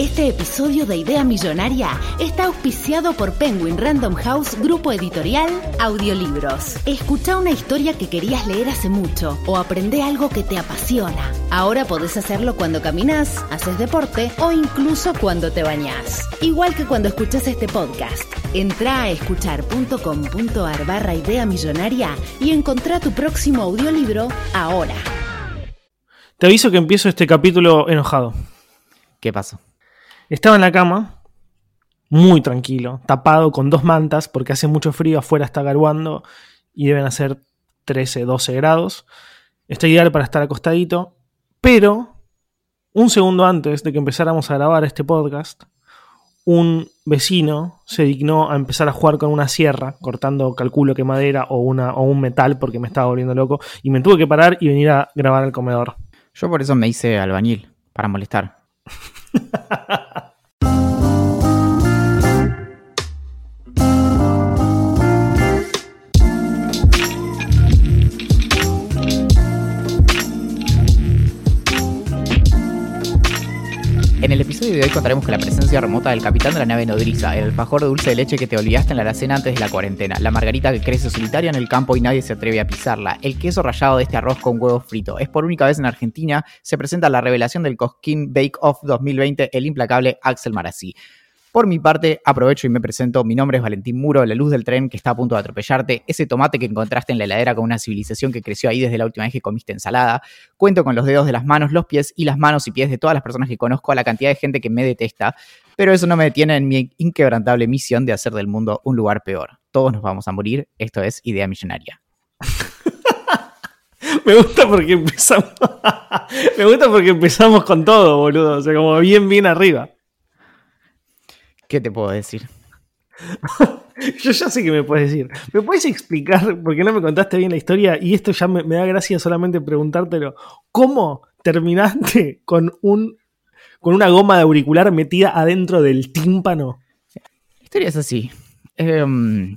Este episodio de Idea Millonaria está auspiciado por Penguin Random House Grupo Editorial Audiolibros. Escucha una historia que querías leer hace mucho o aprende algo que te apasiona. Ahora podés hacerlo cuando caminas, haces deporte o incluso cuando te bañás. Igual que cuando escuchas este podcast. Entra a escuchar.com.ar barra Idea Millonaria y encontrá tu próximo audiolibro ahora. Te aviso que empiezo este capítulo enojado. ¿Qué pasó? Estaba en la cama, muy tranquilo, tapado con dos mantas porque hace mucho frío, afuera está garuando y deben hacer 13, 12 grados. Está ideal para estar acostadito, pero un segundo antes de que empezáramos a grabar este podcast, un vecino se dignó a empezar a jugar con una sierra, cortando, calculo que madera o, una, o un metal porque me estaba volviendo loco, y me tuve que parar y venir a grabar al comedor. Yo por eso me hice albañil, para molestar. 哈哈哈哈哈 En el episodio de hoy contaremos con la presencia remota del capitán de la nave nodriza, el alfajor dulce de leche que te olvidaste en la alacena antes de la cuarentena, la margarita que crece solitaria en el campo y nadie se atreve a pisarla, el queso rallado de este arroz con huevo frito. Es por única vez en Argentina, se presenta la revelación del Cosquín Bake Off 2020, el implacable Axel Marazzi. Por mi parte, aprovecho y me presento. Mi nombre es Valentín Muro, la luz del tren que está a punto de atropellarte, ese tomate que encontraste en la heladera con una civilización que creció ahí desde la última vez que comiste ensalada. Cuento con los dedos de las manos, los pies y las manos y pies de todas las personas que conozco, a la cantidad de gente que me detesta, pero eso no me detiene en mi inquebrantable misión de hacer del mundo un lugar peor. Todos nos vamos a morir, esto es Idea Millonaria. Me gusta porque empezamos. me gusta porque empezamos con todo, boludo. O sea, como bien, bien arriba. ¿Qué te puedo decir? Yo ya sé que me puedes decir. ¿Me puedes explicar, porque no me contaste bien la historia, y esto ya me, me da gracia solamente preguntártelo, cómo terminaste con, un, con una goma de auricular metida adentro del tímpano? La historia es así. Em,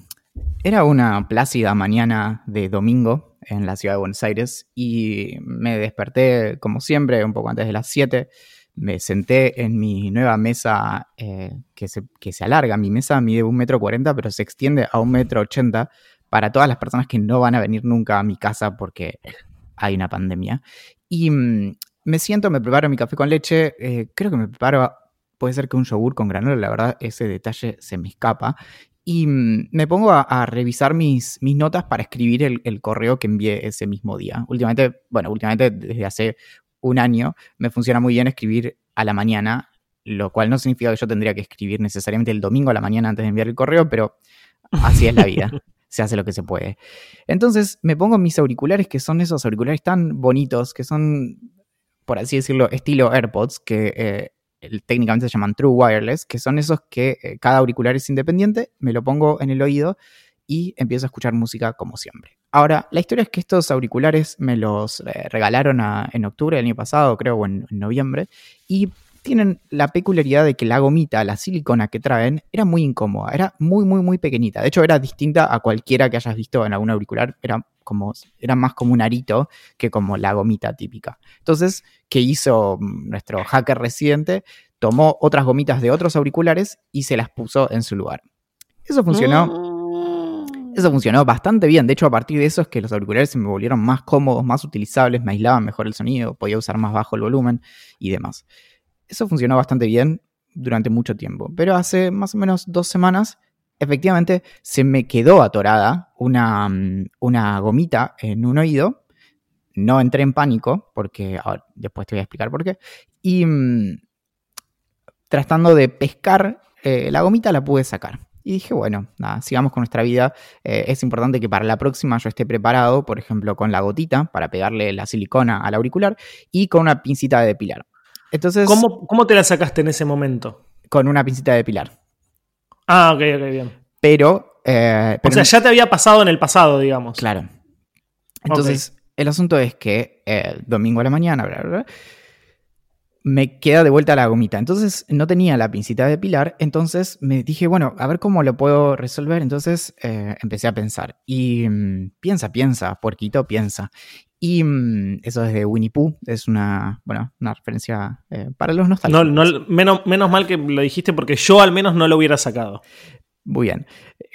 era una plácida mañana de domingo en la ciudad de Buenos Aires y me desperté, como siempre, un poco antes de las 7 me senté en mi nueva mesa eh, que, se, que, se, alarga. Mi mesa mide un metro cuarenta, pero se extiende a un metro ochenta para todas las personas que no van a venir nunca a mi casa porque hay una pandemia. Y mm, me siento, me preparo mi café con leche. Eh, creo que me preparo, puede ser que un yogur con granola, la verdad, ese detalle se me escapa. Y mm, me pongo a, revisar mis, mis, notas para escribir el, el, correo que envié ese mismo día. Últimamente, bueno, últimamente desde hace un año, me funciona muy bien escribir a la mañana, lo cual no significa que yo tendría que escribir necesariamente el domingo a la mañana antes de enviar el correo, pero así es la vida. se hace lo que se puede. Entonces me pongo mis auriculares, que son esos auriculares tan bonitos, que son, por así decirlo, estilo AirPods, que eh, técnicamente se llaman True Wireless, que son esos que eh, cada auricular es independiente, me lo pongo en el oído y empiezo a escuchar música como siempre. Ahora, la historia es que estos auriculares me los eh, regalaron en octubre del año pasado, creo, o en, noviembre, y tienen la peculiaridad de que la gomita, la silicona que traen, era muy incómoda, era muy, muy, muy pequeñita. De hecho, era distinta a cualquiera que hayas visto en algún auricular, era, como, era más como un arito que como la gomita típica. Entonces, ¿qué hizo nuestro hacker residente? Tomó otras gomitas de otros auriculares y se las puso en su lugar. Eso funcionó. Mm eso funcionó bastante bien. De hecho, a partir de eso es que los auriculares se me volvieron más cómodos, más utilizables, me aislaban mejor el sonido, podía usar más bajo el volumen y demás. Eso funcionó bastante bien durante mucho tiempo. Pero hace más o menos dos semanas, efectivamente, se me quedó atorada una, mm, una gomita en un oído. No entré en pánico, porque después te voy a explicar por qué. Y mmm, tratando de pescar eh, la gomita, la pude sacar. Y dije, bueno, nada, sigamos con nuestra vida. Eh, es importante que para la próxima yo esté preparado, por ejemplo, con la gotita para pegarle la silicona al auricular y con una pincita de depilar. Entonces, ¿Cómo, ¿Cómo, te la sacaste en ese momento? Con una pincita de depilar. Ah, ok, ok, bien. Pero, eh, pero o sea, ya te había pasado en el pasado, digamos. Claro. Entonces, okay. el asunto es que eh, domingo a la mañana, bla, bla, bla, me queda de vuelta la gomita. Entonces no tenía la pincita de pilar, entonces me dije, bueno, a ver cómo lo puedo resolver. Entonces eh, empecé a pensar. Y mm, piensa, piensa, puerquito, piensa. Y mm, eso es de Winnie Pooh, es una, bueno, una referencia eh, para los nostálgicos. No, no, menos, menos mal que lo dijiste porque yo al menos no lo hubiera sacado. Muy bien,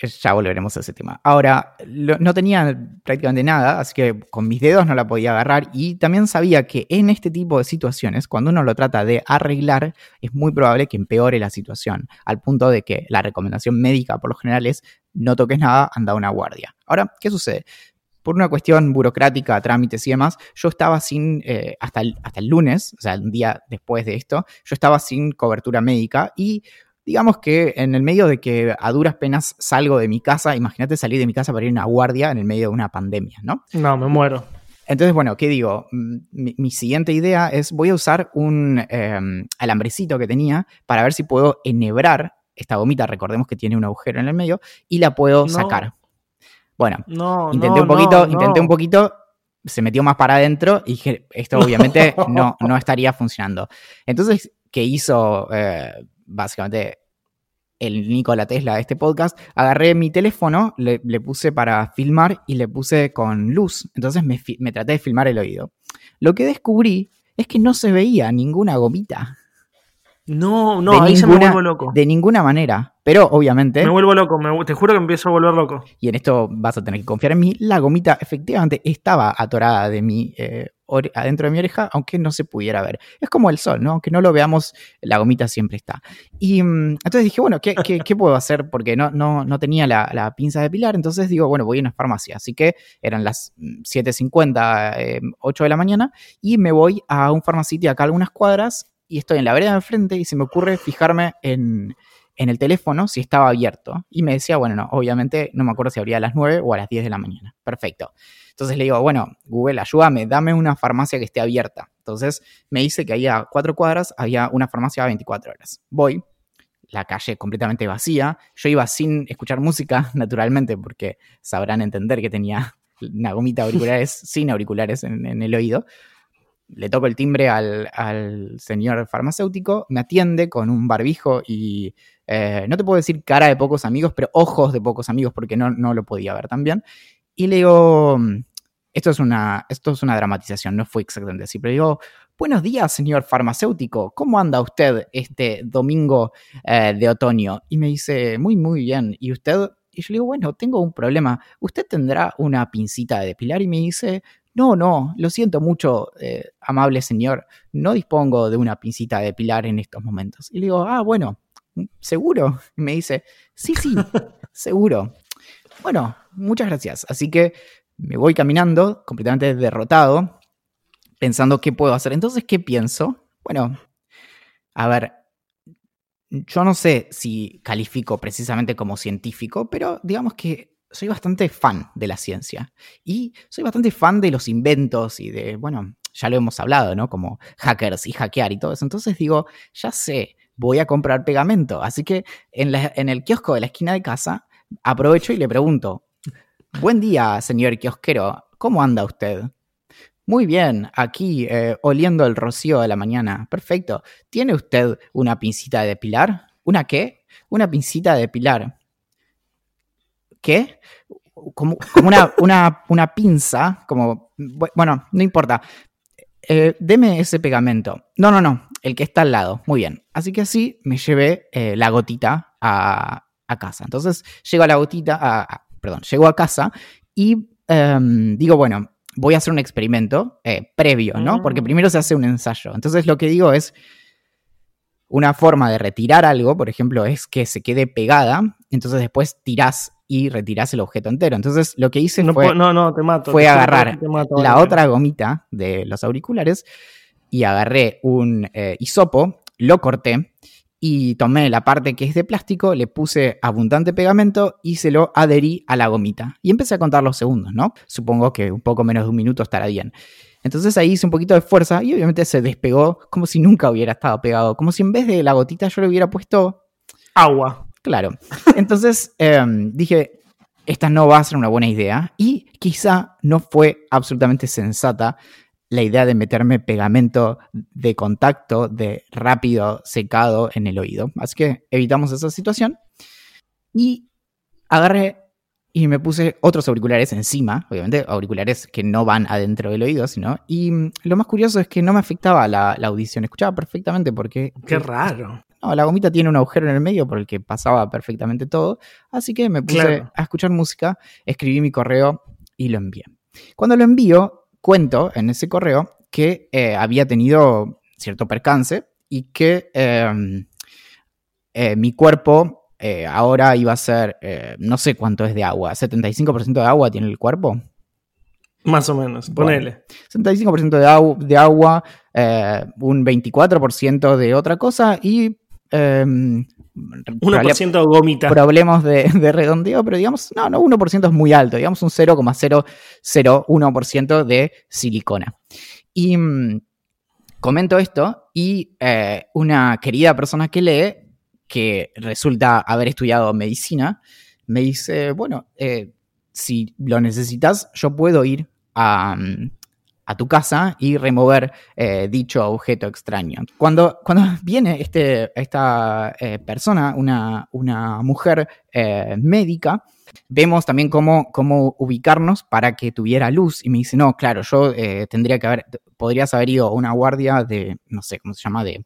ya volveremos a ese tema. Ahora, no tenía prácticamente nada, así que con mis dedos no la podía agarrar y también sabía que en este tipo de situaciones, cuando uno lo trata de arreglar, es muy probable que empeore la situación, al punto de que la recomendación médica por lo general es no toques nada, anda una guardia. Ahora, ¿qué sucede? Por una cuestión burocrática, trámites y demás, yo estaba sin, eh, hasta, hasta el lunes, o sea, un día después de esto, yo estaba sin cobertura médica y digamos que en el medio de que a duras penas salgo de mi casa, imagínate salir de mi casa para ir a una guardia en el medio de una pandemia, ¿no? No, me muero. Entonces, bueno, ¿qué digo? Mm, mi, siguiente idea es voy a usar un em, alambrecito que tenía para ver si puedo enhebrar esta gomita, recordemos que tiene un agujero en el medio, y la puedo sacar. Bueno, intenté un poquito, intenté un poquito, se metió más para adentro y dije, esto obviamente no, no estaría funcionando. Entonces, ¿qué hizo eh, básicamente el Nikola Tesla de este podcast, agarré mi teléfono, le, puse para filmar y le puse con luz. Entonces me, me, traté de filmar el oído. Lo que descubrí es que no se veía ninguna gomita. No, no, ahí se me vuelvo loco. De ninguna manera. Pero obviamente. Me vuelvo loco, te juro que empiezo a volver loco. Y en esto vas a tener que confiar en mí. La gomita efectivamente estaba atorada de mi, eh, adentro de mi oreja, aunque no se pudiera ver. Es como el sol, ¿no? Aunque no lo veamos, la gomita siempre está. Y mm, entonces dije, bueno, ¿qué, qué, puedo hacer? Porque no, no, no tenía la, pinza de pilar. Entonces digo, bueno, voy a una farmacia. Así que eran las 7.50, mm, 8 eh, de la mañana, y me voy a un farmacito acá a algunas cuadras y estoy en la vereda de enfrente y se me ocurre fijarme en, el teléfono si estaba abierto. Y me decía, bueno, no, obviamente no me acuerdo si abría a las 9 o a las 10 de la mañana. Perfecto. Entonces le digo, bueno, Google, ayúdame, dame una farmacia que esté abierta. Entonces me dice que ahí a cuatro cuadras había una farmacia a 24 horas. Voy, la calle completamente vacía. Yo iba sin escuchar música, naturalmente, porque sabrán entender que tenía una gomita auriculares sin auriculares en el oído le toco el timbre al, señor farmacéutico, me atiende con un barbijo y eh, no te puedo decir cara de pocos amigos, pero ojos de pocos amigos porque no, no lo podía ver también. Y le digo, esto es, una, esto es una dramatización, no fue exactamente así, pero digo, buenos días señor farmacéutico, ¿cómo anda usted este domingo eh, de otoño? Y me dice, muy, muy bien. ¿Y usted? Y yo le digo, bueno, tengo un problema. ¿Usted tendrá una pincita de depilar? Y me dice, no, no, lo siento mucho, eh, amable señor, no dispongo de una pincita de pilar en estos momentos. Y le digo, ah, bueno, ¿seguro? Y me dice, sí, sí, seguro. Bueno, muchas gracias. Así que me voy caminando completamente derrotado, pensando qué puedo hacer. Entonces, ¿qué pienso? Bueno, a ver, yo no sé si califico precisamente como científico, pero digamos que soy bastante fan de la ciencia y soy bastante fan de los inventos y de, bueno, ya lo hemos hablado, ¿no? Como hackers y hackear y todo eso. Entonces digo, ya sé, voy a comprar pegamento. Así que en, en el kiosco de la esquina de casa aprovecho y le pregunto, buen día, señor kiosquero, ¿cómo anda usted? Muy bien, aquí eh, oliendo el rocío de la mañana. Perfecto. ¿Tiene usted una pincita de depilar? ¿Una qué? Una pincita de depilar. ¿Qué? Como, una, pinza, como, bueno, no importa. Eh, deme ese pegamento. No, no, no, el que está al lado. Muy bien. Así que así me llevé eh, la gotita a, casa. Entonces llego a la gotita, a, perdón, llego a casa y em, digo, bueno, voy a hacer un experimento eh, previo, ¿no? Porque primero se hace un ensayo. Entonces lo que digo es, una forma de retirar algo, por ejemplo, es que se quede pegada, entonces después tirás y retirás el objeto entero. Entonces lo que hice fue, no, no, te mato, fue agarrar la otra gomita de los auriculares y agarré un eh, hisopo, lo corté y tomé la parte que es de plástico, le puse abundante pegamento y se lo adherí a la gomita. Y empecé a contar los segundos, ¿no? Supongo que un poco menos de un minuto estará bien. Entonces ahí hice un poquito de fuerza y obviamente se despegó como si nunca hubiera estado pegado, como si en vez de la gotita yo le hubiera puesto agua. Claro. Entonces em, dije, esta no va a ser una buena idea y quizá no fue absolutamente sensata la idea de meterme pegamento de contacto de rápido secado en el oído. Así que evitamos esa situación. Y agarré y me puse otros auriculares encima, obviamente auriculares que no van adentro del oído, sino. Y lo más curioso es que no me afectaba la, audición, escuchaba perfectamente porque... Qué raro. No, la gomita tiene un agujero en el medio por el que pasaba perfectamente todo, así que me puse a escuchar música, escribí mi correo y lo envié. Cuando lo envío, cuento en ese correo que eh, había tenido cierto percance y que em, eh, mi cuerpo eh, ahora iba a ser, no sé cuánto es de agua, 75% de agua tiene el cuerpo. Más o menos, ponele. 75% de, de agua, eh, un 24% de otra cosa y... 1% em, gomita. Problemas de, de, redondeo, pero digamos, no, no, 1% es muy alto, digamos un 0,001% de silicona. Y mm, comento esto y una querida persona que lee que resulta haber estudiado medicina, me dice, bueno, eh, si lo necesitas, yo puedo ir a, tu casa y remover eh, dicho objeto extraño. Cuando, cuando viene este, esta eh, persona, una, una mujer médica, vemos también cómo, cómo, ubicarnos para que tuviera luz. Y me dice, no, claro, yo tendría que haber, podrías haber ido a una guardia de, no sé cómo se llama, de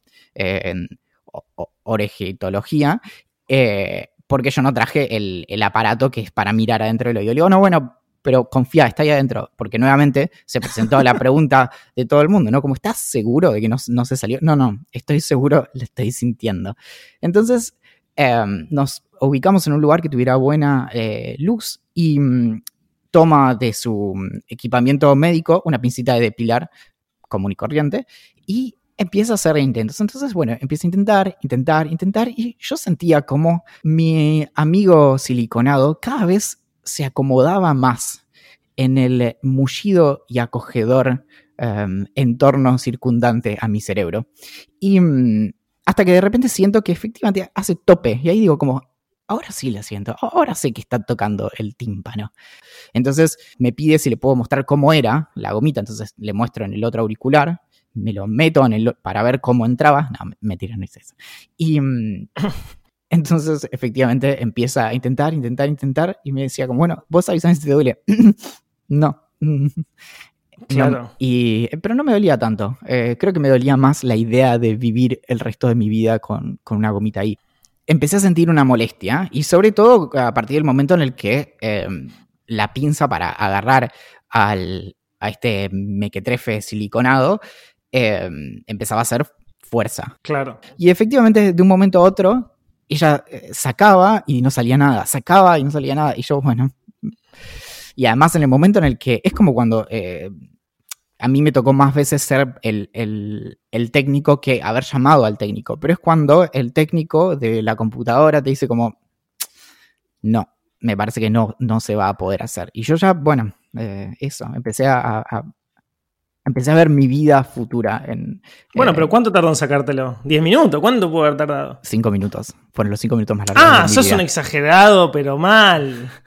orejitología, eh, porque yo no traje el, aparato que es para mirar adentro del oído. Le digo, no, bueno, pero confía, está ahí adentro, porque nuevamente se presentó la pregunta de todo el mundo, ¿no? Como, ¿estás seguro de que no, se salió? No, no, estoy seguro, lo estoy sintiendo. Entonces, em, nos ubicamos en un lugar que tuviera buena eh, luz y mm, toma de su mm, equipamiento médico una pincita de depilar común y corriente y empieza a hacer intentos. Entonces, bueno, empieza a intentar, intentar, intentar, y yo sentía como mi amigo siliconado cada vez se acomodaba más en el mullido y acogedor em, entorno circundante a mi cerebro. Y mm, hasta que de repente siento que efectivamente hace tope, y ahí digo como, ahora sí la siento, ahora sé que está tocando el tímpano. Entonces me pide si le puedo mostrar cómo era la gomita, entonces le muestro en el otro auricular me lo meto en el, para ver cómo entraba. No, me tiran eso. Y mm, entonces, efectivamente, empieza a intentar, intentar, intentar. Y me decía, como, bueno, vos avisás si te duele. no. Claro. y, pero no me dolía tanto. Eh, creo que me dolía más la idea de vivir el resto de mi vida con, una gomita ahí. Empecé a sentir una molestia y sobre todo a partir del momento en el que em, la pinza para agarrar al, a este mequetrefe siliconado Em, empezaba a hacer fuerza. Claro. Y efectivamente, de un momento a otro, ella eh, sacaba y no salía nada, sacaba y no salía nada. Y yo, bueno. Y además, en el momento en el que es como cuando eh, a mí me tocó más veces ser el, el, técnico que haber llamado al técnico, pero es cuando el técnico de la computadora te dice, como, no, me parece que no, no se va a poder hacer. Y yo ya, bueno, eh, eso, empecé a, empecé a ver mi vida futura en... Bueno, eh, pero ¿cuánto tardó en sacártelo? ¿10 minutos? ¿Cuánto pudo haber tardado? 5 minutos. Fueron los 5 minutos más largos. Ah, sos un exagerado, pero mal.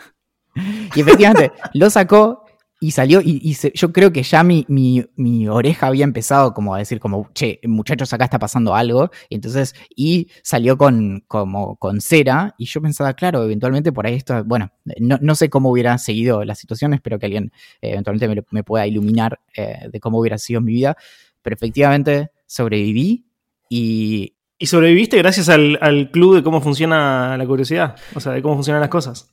Y efectivamente, lo sacó y salió, y, yo creo que ya mi, mi, oreja había empezado como a decir como, che, muchachos, acá está pasando algo. Y entonces, y salió con, como, con cera. Y yo pensaba, claro, eventualmente por ahí esto, bueno, no, sé cómo hubiera seguido la situación, espero que alguien eh, eventualmente me, pueda iluminar eh, de cómo hubiera sido mi vida. Pero efectivamente sobreviví y... Y sobreviviste gracias al, al club de cómo funciona la curiosidad, o sea, de cómo funcionan las cosas.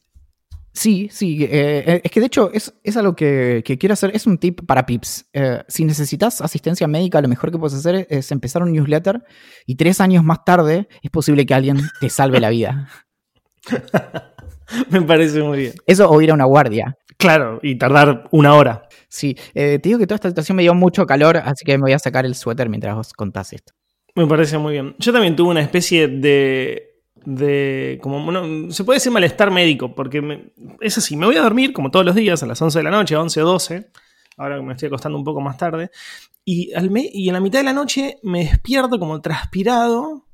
Sí, sí, eh, eh, es que de hecho es, es algo que, quiero hacer, es un tip para pips. Eh, si necesitas asistencia médica, lo mejor que puedes hacer es empezar un newsletter y tres años más tarde es posible que alguien te salve la vida. Me parece muy bien. Eso o ir a una guardia. Claro, y tardar una hora. Sí, te digo que toda esta situación me dio mucho calor, así que me voy a sacar el suéter mientras vos contás esto. Me parece muy bien. Yo también tuve una especie de de como se puede decir malestar médico, porque es así, me voy a dormir como todos los días a las 11 de la noche, 11 o 12, ahora me estoy acostando un poco más tarde, y, al y en la mitad de la noche me despierto como transpirado,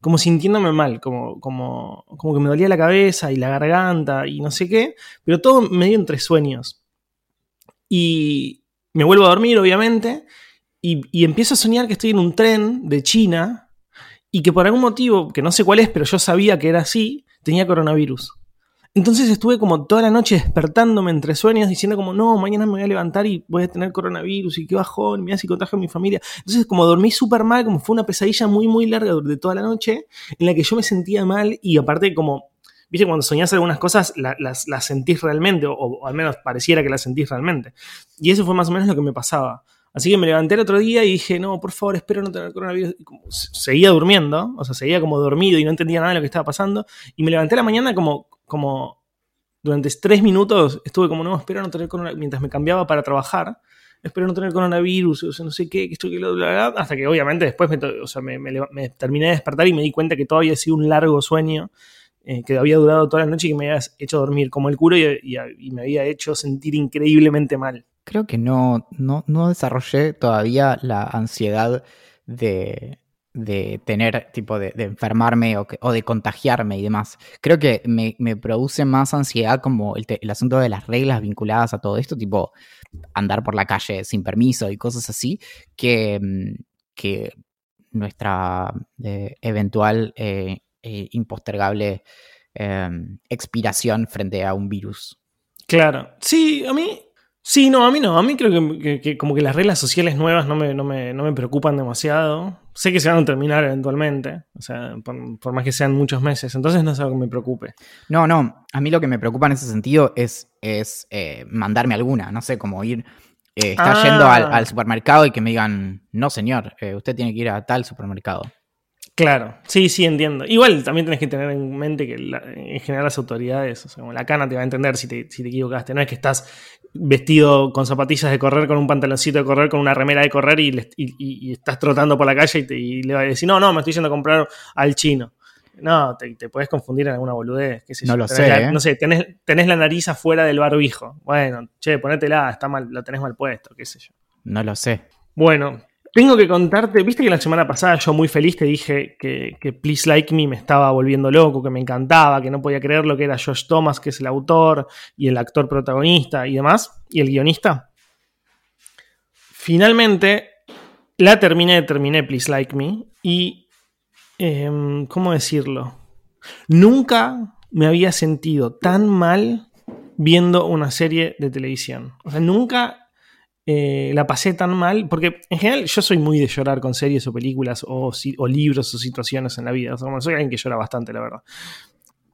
como sintiéndome mal, como, como, como que me dolía la cabeza y la garganta y no sé qué, pero todo medio entre sueños. Y Me vuelvo a dormir, obviamente, y, y empiezo a soñar que estoy en un tren de China y que por algún motivo, que no sé cuál es, pero yo sabía que era así, tenía coronavirus. Entonces estuve como toda la noche despertándome entre sueños diciendo como, no, mañana me voy a levantar y voy a tener coronavirus y qué bajón, me si contagio a mi familia. Entonces como dormí súper mal, como fue una pesadilla muy, muy larga de toda la noche en la que yo me sentía mal y aparte como, viste, cuando soñás algunas cosas las, sentís realmente o, o, al menos pareciera que las sentís realmente. Y eso fue más o menos lo que me pasaba. Así que me levanté el otro día y dije, no, por favor, espero no tener coronavirus. seguía durmiendo, o sea, seguía como dormido y no entendía nada de lo que estaba pasando. Y me levanté la mañana como, como durante tres minutos estuve como, no, espero no tener coronavirus, mientras me cambiaba para trabajar, espero no tener coronavirus, o sea, no sé qué, esto, que lo, hasta que obviamente después me, o sea, me, terminé de despertar y me di cuenta que todo había sido un largo sueño. Eh, que había durado toda la noche y que me había hecho dormir como el culo y me había hecho sentir increíblemente mal creo que no, no, no desarrollé todavía la ansiedad de, de tener, tipo, de, enfermarme o, o, de contagiarme y demás. Creo que me, me produce más ansiedad como el, el, asunto de las reglas vinculadas a todo esto, tipo andar por la calle sin permiso y cosas así, que, mm, que nuestra eh, eventual e impostergable em, expiración frente a un virus. Claro, sí, a mí Sí, no, a mí no. A mí creo que, como que las reglas sociales nuevas no me, no, me, preocupan demasiado. Sé que se van a terminar eventualmente, o sea, por, más que sean muchos meses. Entonces no es algo que me preocupe. No, no. A mí lo que me preocupa en ese sentido es, es eh, mandarme alguna. No sé, como ir, eh, estar yendo al, ah. supermercado y que me digan, no señor, eh, usted tiene que ir a tal supermercado. Claro, sí, sí, entiendo. Igual también tenés que tener en mente que en general las autoridades, o sea, como la cana te va a entender si te, si te equivocaste. No es que estás vestido con zapatillas de correr, con un pantaloncito de correr, con una remera de correr y, estás trotando por la calle y, le vas a decir, no, no, me estoy yendo a comprar al chino. No, te, te puedes confundir en alguna boludez. Qué sé no lo sé. ¿eh? No sé, tenés, tenés, la nariz afuera del barbijo. Bueno, che, ponétela, está mal, lo tenés mal puesto, qué sé yo. No lo sé. Bueno, tengo que contarte, viste que la semana pasada yo muy feliz te dije que, Please Like Me me estaba volviendo loco, que me encantaba, que no podía creer lo que era Josh Thomas, que es el autor y el actor protagonista y demás, y el guionista. Finalmente, la terminé, terminé Please Like Me y, em, ¿cómo decirlo? Nunca me había sentido tan mal viendo una serie de televisión. O sea, nunca eh, la pasé tan mal, porque en general yo soy muy de llorar con series o películas o, libros o situaciones en la vida. soy alguien que llora bastante, la verdad.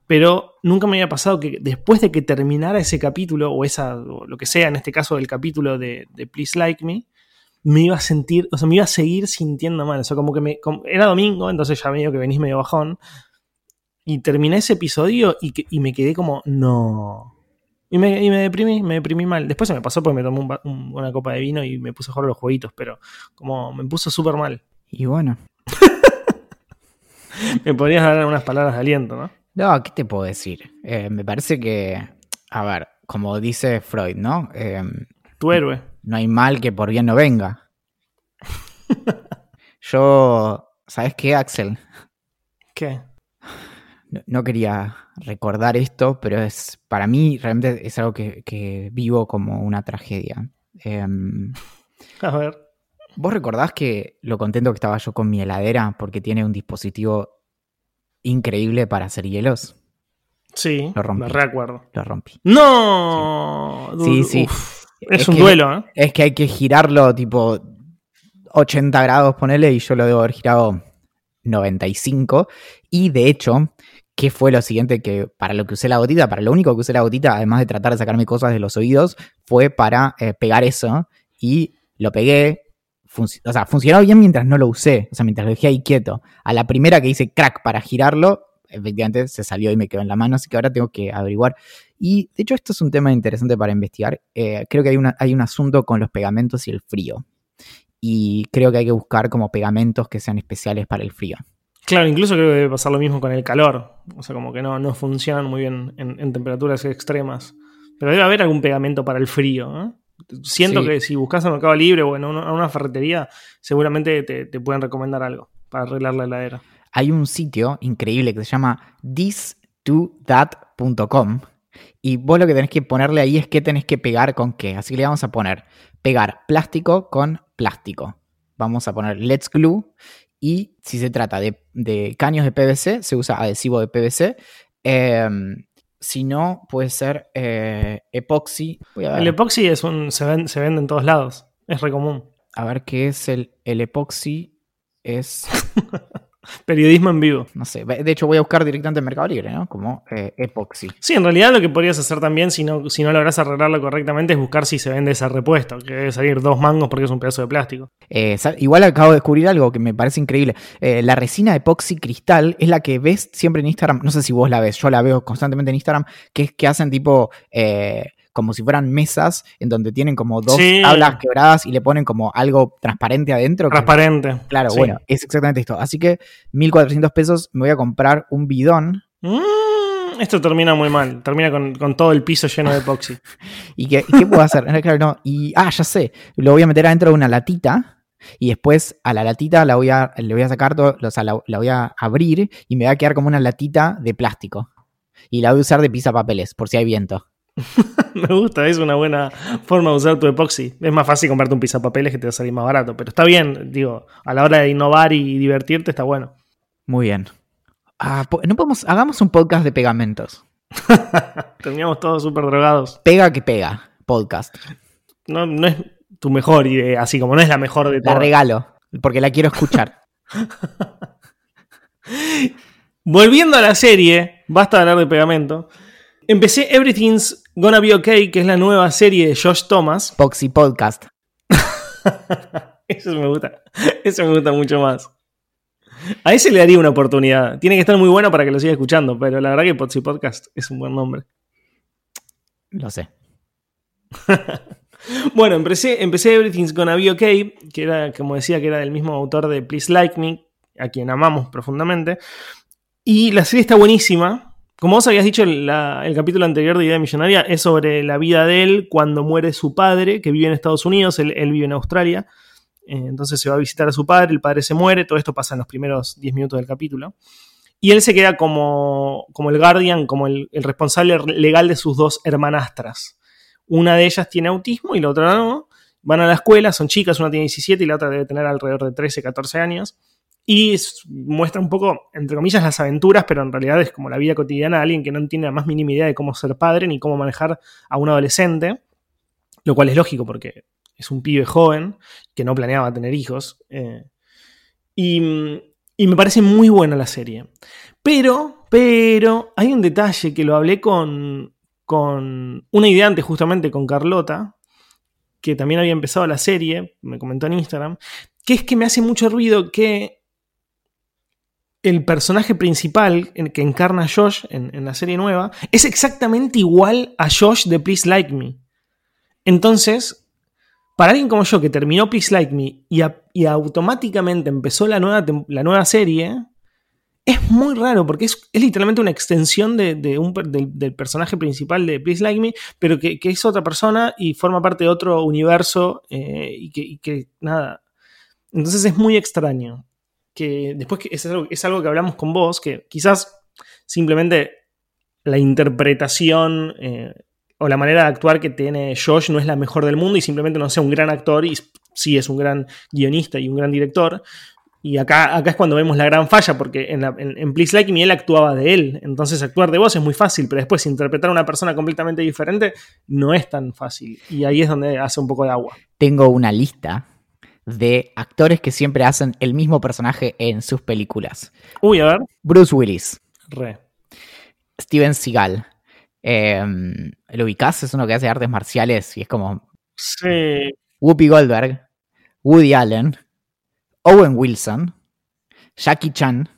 Pero nunca me había pasado que después de que terminara ese capítulo, o esa, lo que sea, en este caso del capítulo de, Please Like Me, me iba a sentir, o sea, me iba a seguir sintiendo mal. O sea, como que me, era domingo, entonces ya medio que venís medio bajón. Y terminé ese episodio y, y me quedé como, no, y me, deprimí, me deprimí mal. Después se me pasó porque me tomé una copa de vino y me puse a jugar los jueguitos, pero como me puso súper mal. Y bueno. me podrías dar unas palabras de aliento, ¿no? No, ¿qué te puedo decir? Eh, me parece que, a ver, como dice Freud, ¿no? Em, tu héroe. No hay mal que por bien no venga. Yo, ¿sabes qué, Axel? ¿Qué? No, quería recordar esto, pero es para mí realmente es algo que, vivo como una tragedia. Em, a ver. ¿Vos recordás que lo contento que estaba yo con mi heladera porque tiene un dispositivo increíble para hacer hielos? Sí, lo rompí. recuerdo. Lo rompí. ¡No! Sí, sí. es, un duelo, ¿eh? Es que hay que girarlo tipo 80 grados, ponele, y yo lo debo haber girado 95. Y de hecho, ¿Qué fue lo siguiente que para lo que usé la gotita? Para lo único que usé la gotita, además de tratar de sacarme cosas de los oídos, fue para eh, pegar eso y lo pegué. o sea, funcionó bien mientras no lo usé, o sea, mientras lo dejé ahí quieto. A la primera que hice crack para girarlo, efectivamente se salió y me quedó en la mano, así que ahora tengo que averiguar. Y de hecho esto es un tema interesante para investigar. Eh, creo que hay, una, hay un asunto con los pegamentos y el frío. Y creo que hay que buscar como pegamentos que sean especiales para el frío. Claro, incluso creo que debe pasar lo mismo con el calor. O sea, como que no, no funcionan muy bien en, temperaturas extremas. Pero debe haber algún pegamento para el frío. Siento que si buscas en Mercado Libre o en una, una ferretería, seguramente te, pueden recomendar algo para arreglar la heladera. Hay un sitio increíble que se llama this2that.com Y vos lo que tenés que ponerle ahí es qué tenés que pegar con qué. Así que le vamos a poner pegar plástico con plástico. Vamos a poner let's glue. Y si se trata de, de caños de PVC, se usa adhesivo de PVC. Em, si no, puede ser eh, epoxi. El epoxi es un, se, ven- se vende en todos lados. Es re común. A ver qué es el, el epoxi. Es, Periodismo en vivo. no sé, de hecho voy a buscar directamente en Mercado Libre, ¿no? Como eh, epoxi. Sí, en realidad lo que podrías hacer también, si no, si no logras arreglarlo correctamente, es buscar si se vende ese repuesto, que debe salir dos mangos porque es un pedazo de plástico. Eh, igual acabo de descubrir algo que me parece increíble. Eh, la resina epoxi cristal es la que ves siempre en Instagram. No sé si vos la ves, yo la veo constantemente en Instagram, que es que hacen tipo eh, como si fueran mesas en donde tienen como dos Sí. tablas quebradas y le ponen como algo transparente adentro. que- Transparente. claro, Sí. bueno, es exactamente esto. Así que 1400 pesos me voy a comprar un bidón. Mm, esto termina muy mal. Termina con, con todo el piso lleno de epoxi. ¿Y qué, qué puedo hacer? Claro, no. Y, ah, ya sé. Lo voy a meter adentro de una latita. Y después a la latita la voy a, le voy a sacar todo, o sea, la, la voy a abrir y me va a quedar como una latita de plástico. Y la voy a usar de papeles por si hay viento. Me gusta, es una buena forma de usar tu epoxi. Es más fácil comprarte un pisapapeles que te va a salir más barato. Pero está bien, digo, a la hora de innovar y divertirte está bueno. Muy bien. Ah, no podemos, hagamos un podcast de pegamentos. Terminamos todos súper drogados. Pega que pega, podcast. No, no es tu mejor idea, así como no es la mejor de La todas. regalo, porque la quiero escuchar. Volviendo a la serie, basta de hablar de pegamento. Empecé Everything's Gonna Be Okay, que es la nueva serie de Josh Thomas. Poxy Podcast. Eso me gusta. Eso me gusta mucho más. A ese le daría una oportunidad. Tiene que estar muy bueno para que lo siga escuchando, pero la verdad que Potsy Podcast es un buen nombre. Lo sé. Bueno, empecé, empecé Everything's Gonna Be Okay, que era, como decía, que era del mismo autor de Please Like Me, a quien amamos profundamente. Y la serie está buenísima. Como vos habías dicho, el capítulo anterior de Idea Millonaria es sobre la vida de él cuando muere su padre, que vive en Estados Unidos, él, él vive en Australia. Eh, entonces se va a visitar a su padre, el padre se muere, todo esto pasa en los primeros 10 minutos del capítulo. Y él se queda como, como el guardian, como el, el responsable legal de sus dos hermanastras. Una de ellas tiene autismo y la otra no. Van a la escuela, son chicas, una tiene 17 y la otra debe tener alrededor de 13, 14 años. Y es- muestra un poco, entre comillas, las aventuras, pero en realidad es como la vida cotidiana de alguien que no tiene la más mínima idea de cómo ser padre ni cómo manejar a un adolescente. Lo cual es lógico porque es un pibe joven que no planeaba tener hijos. eh, y, y me parece muy buena la serie. Pero, pero, hay un detalle que lo hablé con, con una idea antes justamente con Carlota, que también había empezado la serie, me comentó en Instagram, que es que me hace mucho ruido que el personaje principal que encarna Josh en, la serie nueva es exactamente igual a Josh de Please Like Me. Entonces, para alguien como yo que terminó Please Like Me y, automáticamente empezó la nueva, la nueva serie, es muy raro porque es, es literalmente una extensión de, un del, personaje principal de Please Like Me, pero que, es otra persona y forma parte de otro universo eh, y que nada. Entonces es muy extraño. Que después que es algo, es algo que hablamos con vos, que quizás simplemente la interpretación eh, o la manera de actuar que tiene Josh no es la mejor del mundo y simplemente no sea un gran actor y sí es un gran guionista y un gran director. Y acá, acá es cuando vemos la gran falla, porque en, la- en- Please Like Me él actuaba de él. Entonces actuar de vos es muy fácil, pero después interpretar a una persona completamente diferente no es tan fácil. Y ahí es donde hace un poco de agua. Tengo una lista de actores que siempre hacen el mismo personaje en sus películas. Uy, a ver. Bruce Willis, Re. Steven Seagal. Eh, ¿Lo ubicás? Es uno que hace artes marciales y es como Sí. Whoopi Goldberg, Woody Allen, Owen Wilson, Jackie Chan,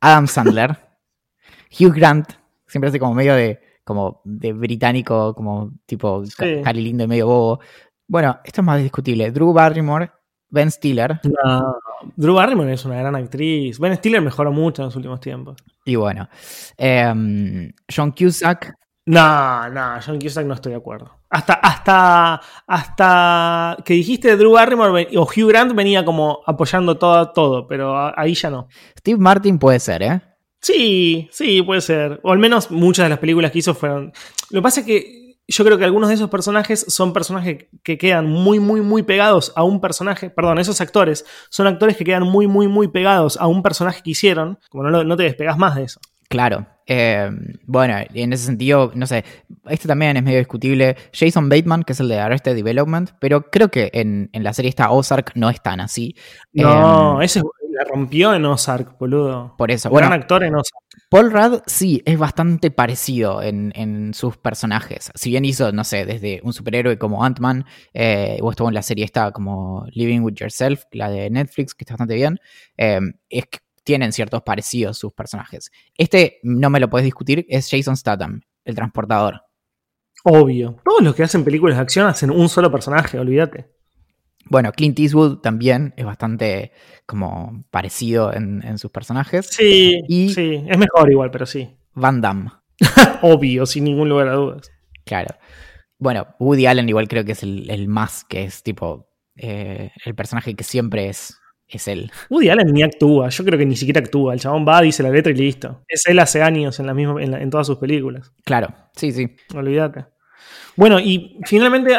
Adam Sandler, Hugh Grant, siempre hace como medio de, como de británico, como tipo Sí. ca- cari lindo y medio bobo. Bueno, esto es más discutible. Drew Barrymore, Ben Stiller, No. Drew Barrymore es una gran actriz. Ben Stiller mejoró mucho en los últimos tiempos. y bueno, em, John Cusack, No, no, John Cusack no estoy de acuerdo. Hasta, hasta, hasta que dijiste Drew Barrymore o Hugh Grant venía como apoyando todo, todo, pero ahí ya no. Steve Martin puede ser, ¿eh? Sí, sí, puede ser. O al menos muchas de las películas que hizo fueron. Lo que pasa es que yo creo que algunos de esos personajes son personajes que quedan muy, muy, muy pegados a un personaje. Perdón, esos actores son actores que quedan muy, muy, muy pegados a un personaje que hicieron. Como no, no te despegas más de eso. Claro. Eh, bueno, en ese sentido, no sé, este también es medio discutible. Jason Bateman, que es el de Arrested Development, pero creo que en, la serie esta Ozark no es tan así. No, eh, ese la rompió en Ozark, boludo. Por eso. Gran actor en Ozark. Paul Rudd sí, es bastante parecido en, sus personajes. Si bien hizo, no sé, desde un superhéroe como Ant-Man, eh, o estuvo en la serie esta como Living with Yourself, la de Netflix, que está bastante bien, eh, es que tienen ciertos parecidos sus personajes. Este, no me lo puedes discutir, es Jason Statham, el transportador. Obvio. Todos los que hacen películas de acción hacen un solo personaje, olvídate. Bueno, Clint Eastwood también es bastante como parecido en, sus personajes. Sí, sí, es mejor igual, pero sí. Van Damme. Obvio, sin ningún lugar a dudas. Claro. Bueno, Woody Allen igual creo que es el, más, que es tipo eh, el personaje que siempre es es él. Woody Allen ni actúa, yo creo que ni siquiera actúa. El chabón va, dice la letra y listo. Es él hace años en, la misma, en, todas sus películas. Claro, sí, sí. Olvídate. Bueno, y finalmente,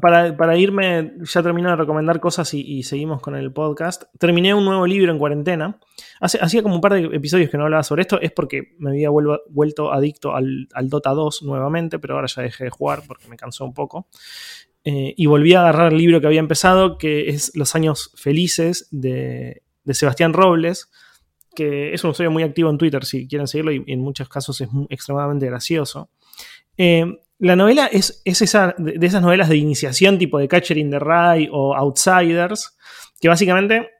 para, irme, ya termino de recomendar cosas y, seguimos con el podcast. Terminé un nuevo libro en cuarentena. Hacía como un par de episodios que no hablaba sobre esto. Es porque me había vuelto adicto al, al Dota 2 nuevamente, pero ahora ya dejé de jugar porque me cansó un poco. Eh, y volví a agarrar el libro que había empezado, que es Los años felices de, Sebastián Robles, que es un usuario muy activo en Twitter, si quieren seguirlo, y en muchos casos es extremadamente gracioso. Eh, la novela es, esa, de esas novelas de iniciación tipo de Catcher in the Rye o Outsiders, que básicamente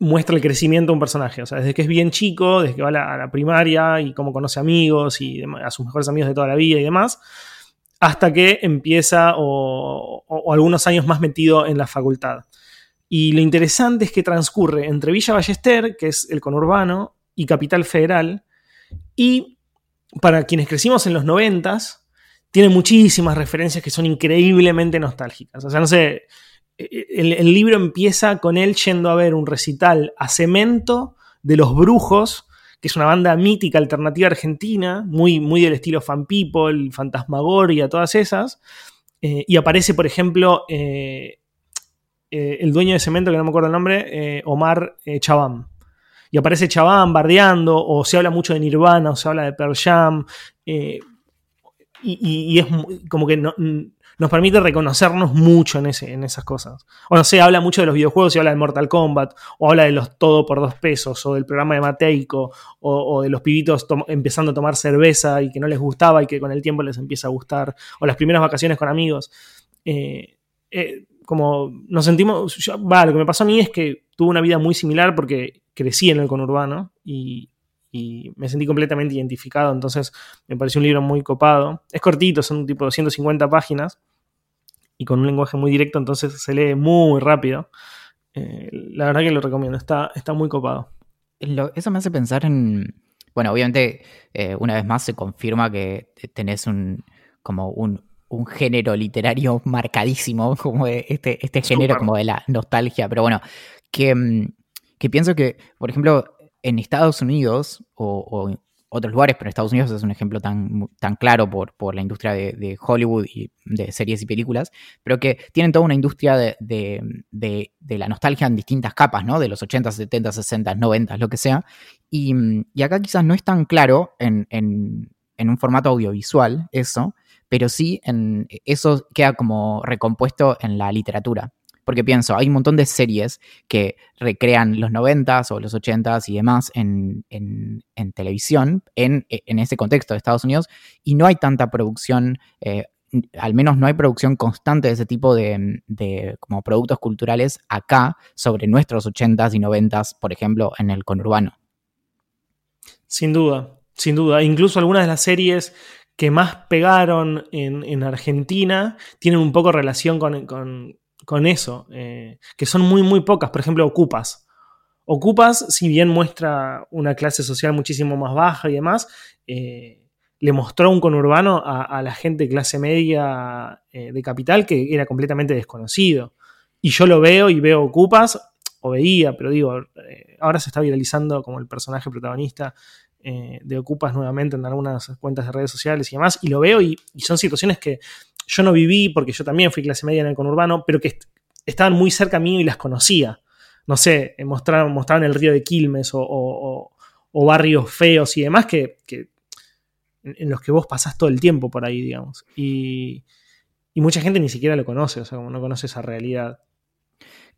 muestra el crecimiento de un personaje. O sea, desde que es bien chico, desde que va a la, a la primaria y cómo conoce amigos y a sus mejores amigos de toda la vida y demás, hasta que empieza o, algunos años más metido en la facultad. Y lo interesante es que transcurre entre Villa Ballester, que es el conurbano, y Capital Federal, y para quienes crecimos en los noventas, tiene muchísimas referencias que son increíblemente nostálgicas. O sea, no sé, el, el libro empieza con él yendo a ver un recital a cemento de los brujos que es una banda mítica alternativa argentina, muy, muy del estilo Fan People, Fantasmagoria, todas esas. Eh, y aparece, por ejemplo, eh, eh, el dueño de cemento, que no me acuerdo el nombre, Omar Chabán. Y aparece Chabán bardeando, o se habla mucho de Nirvana, o se habla de Pearl Jam. Y, es como que no, nos permite reconocernos mucho en, esas cosas. O no sé, habla mucho de los videojuegos y habla de Mortal Kombat, o habla de los todo por dos pesos, o del programa de Mateico, o, de los pibitos empezando a tomar cerveza y que no les gustaba y que con el tiempo les empieza a gustar, o las primeras vacaciones con amigos. Eh, eh, como nos sentimos, va, lo que me pasó a mí es que tuve una vida muy similar porque crecí en el conurbano y, y me sentí completamente identificado, entonces me pareció un libro muy copado. Es cortito, son tipo 250 páginas y con un lenguaje muy directo, entonces se lee muy rápido. Eh, la verdad que lo recomiendo, está, está muy copado. eso me hace pensar en, bueno, obviamente eh, una vez más se confirma que tenés un, como un, género literario marcadísimo, como este, este género como de la nostalgia, pero bueno, que, mm, que pienso que, por ejemplo, en Estados Unidos o, o, otros lugares, pero Estados Unidos es un ejemplo tan, tan claro por, por la industria de, Hollywood y de series y películas, pero que tienen toda una industria de, de, de, la nostalgia en distintas capas, ¿no? De los 80, 70, 60, 90, lo que sea. Y, y acá quizás no es tan claro en, en, en un formato audiovisual eso, pero sí en, eso queda como recompuesto en la literatura. Porque pienso, hay un montón de series que recrean los 90s o los 80s y demás en, televisión, en, en, ese contexto de Estados Unidos, y no hay tanta producción, eh, al menos no hay producción constante de ese tipo de, como productos culturales acá sobre nuestros 80s y 90s, por ejemplo, en el conurbano. Sin duda, sin duda. Incluso algunas de las series que más pegaron en, Argentina tienen un poco relación con eso, eh, que son muy, muy pocas. Por ejemplo, Ocupas. Ocupas, si bien muestra una clase social muchísimo más baja y demás, eh, le mostró un conurbano a, la gente de clase media eh, de capital que era completamente desconocido. Y yo lo veo y veo Ocupas, o veía, pero digo, ahora se está viralizando como el personaje protagonista eh, de Ocupas nuevamente en algunas cuentas de redes sociales y demás, y lo veo y, son situaciones que yo no viví porque yo también fui clase media en el conurbano, pero que estaban muy cerca mío y las conocía. No sé, mostraron, mostraban el río de Quilmes o, barrios feos y demás que, en los que vos pasás todo el tiempo por ahí, digamos. Y, y mucha gente ni siquiera lo conoce, o sea, como no conoce esa realidad.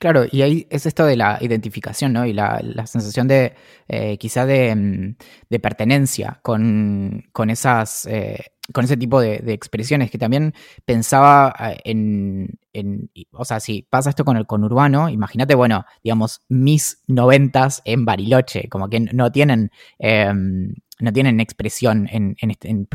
Claro, y ahí es esto de la identificación, ¿no? Y la, sensación de eh, quizá mm, de, pertenencia con, esas, eh, con ese tipo de, expresiones que también pensaba eh, en, o sea, si pasa esto con el conurbano, imagínate, bueno, digamos, mis noventas en Bariloche, como que no tienen em, no tienen expresión en, este, en,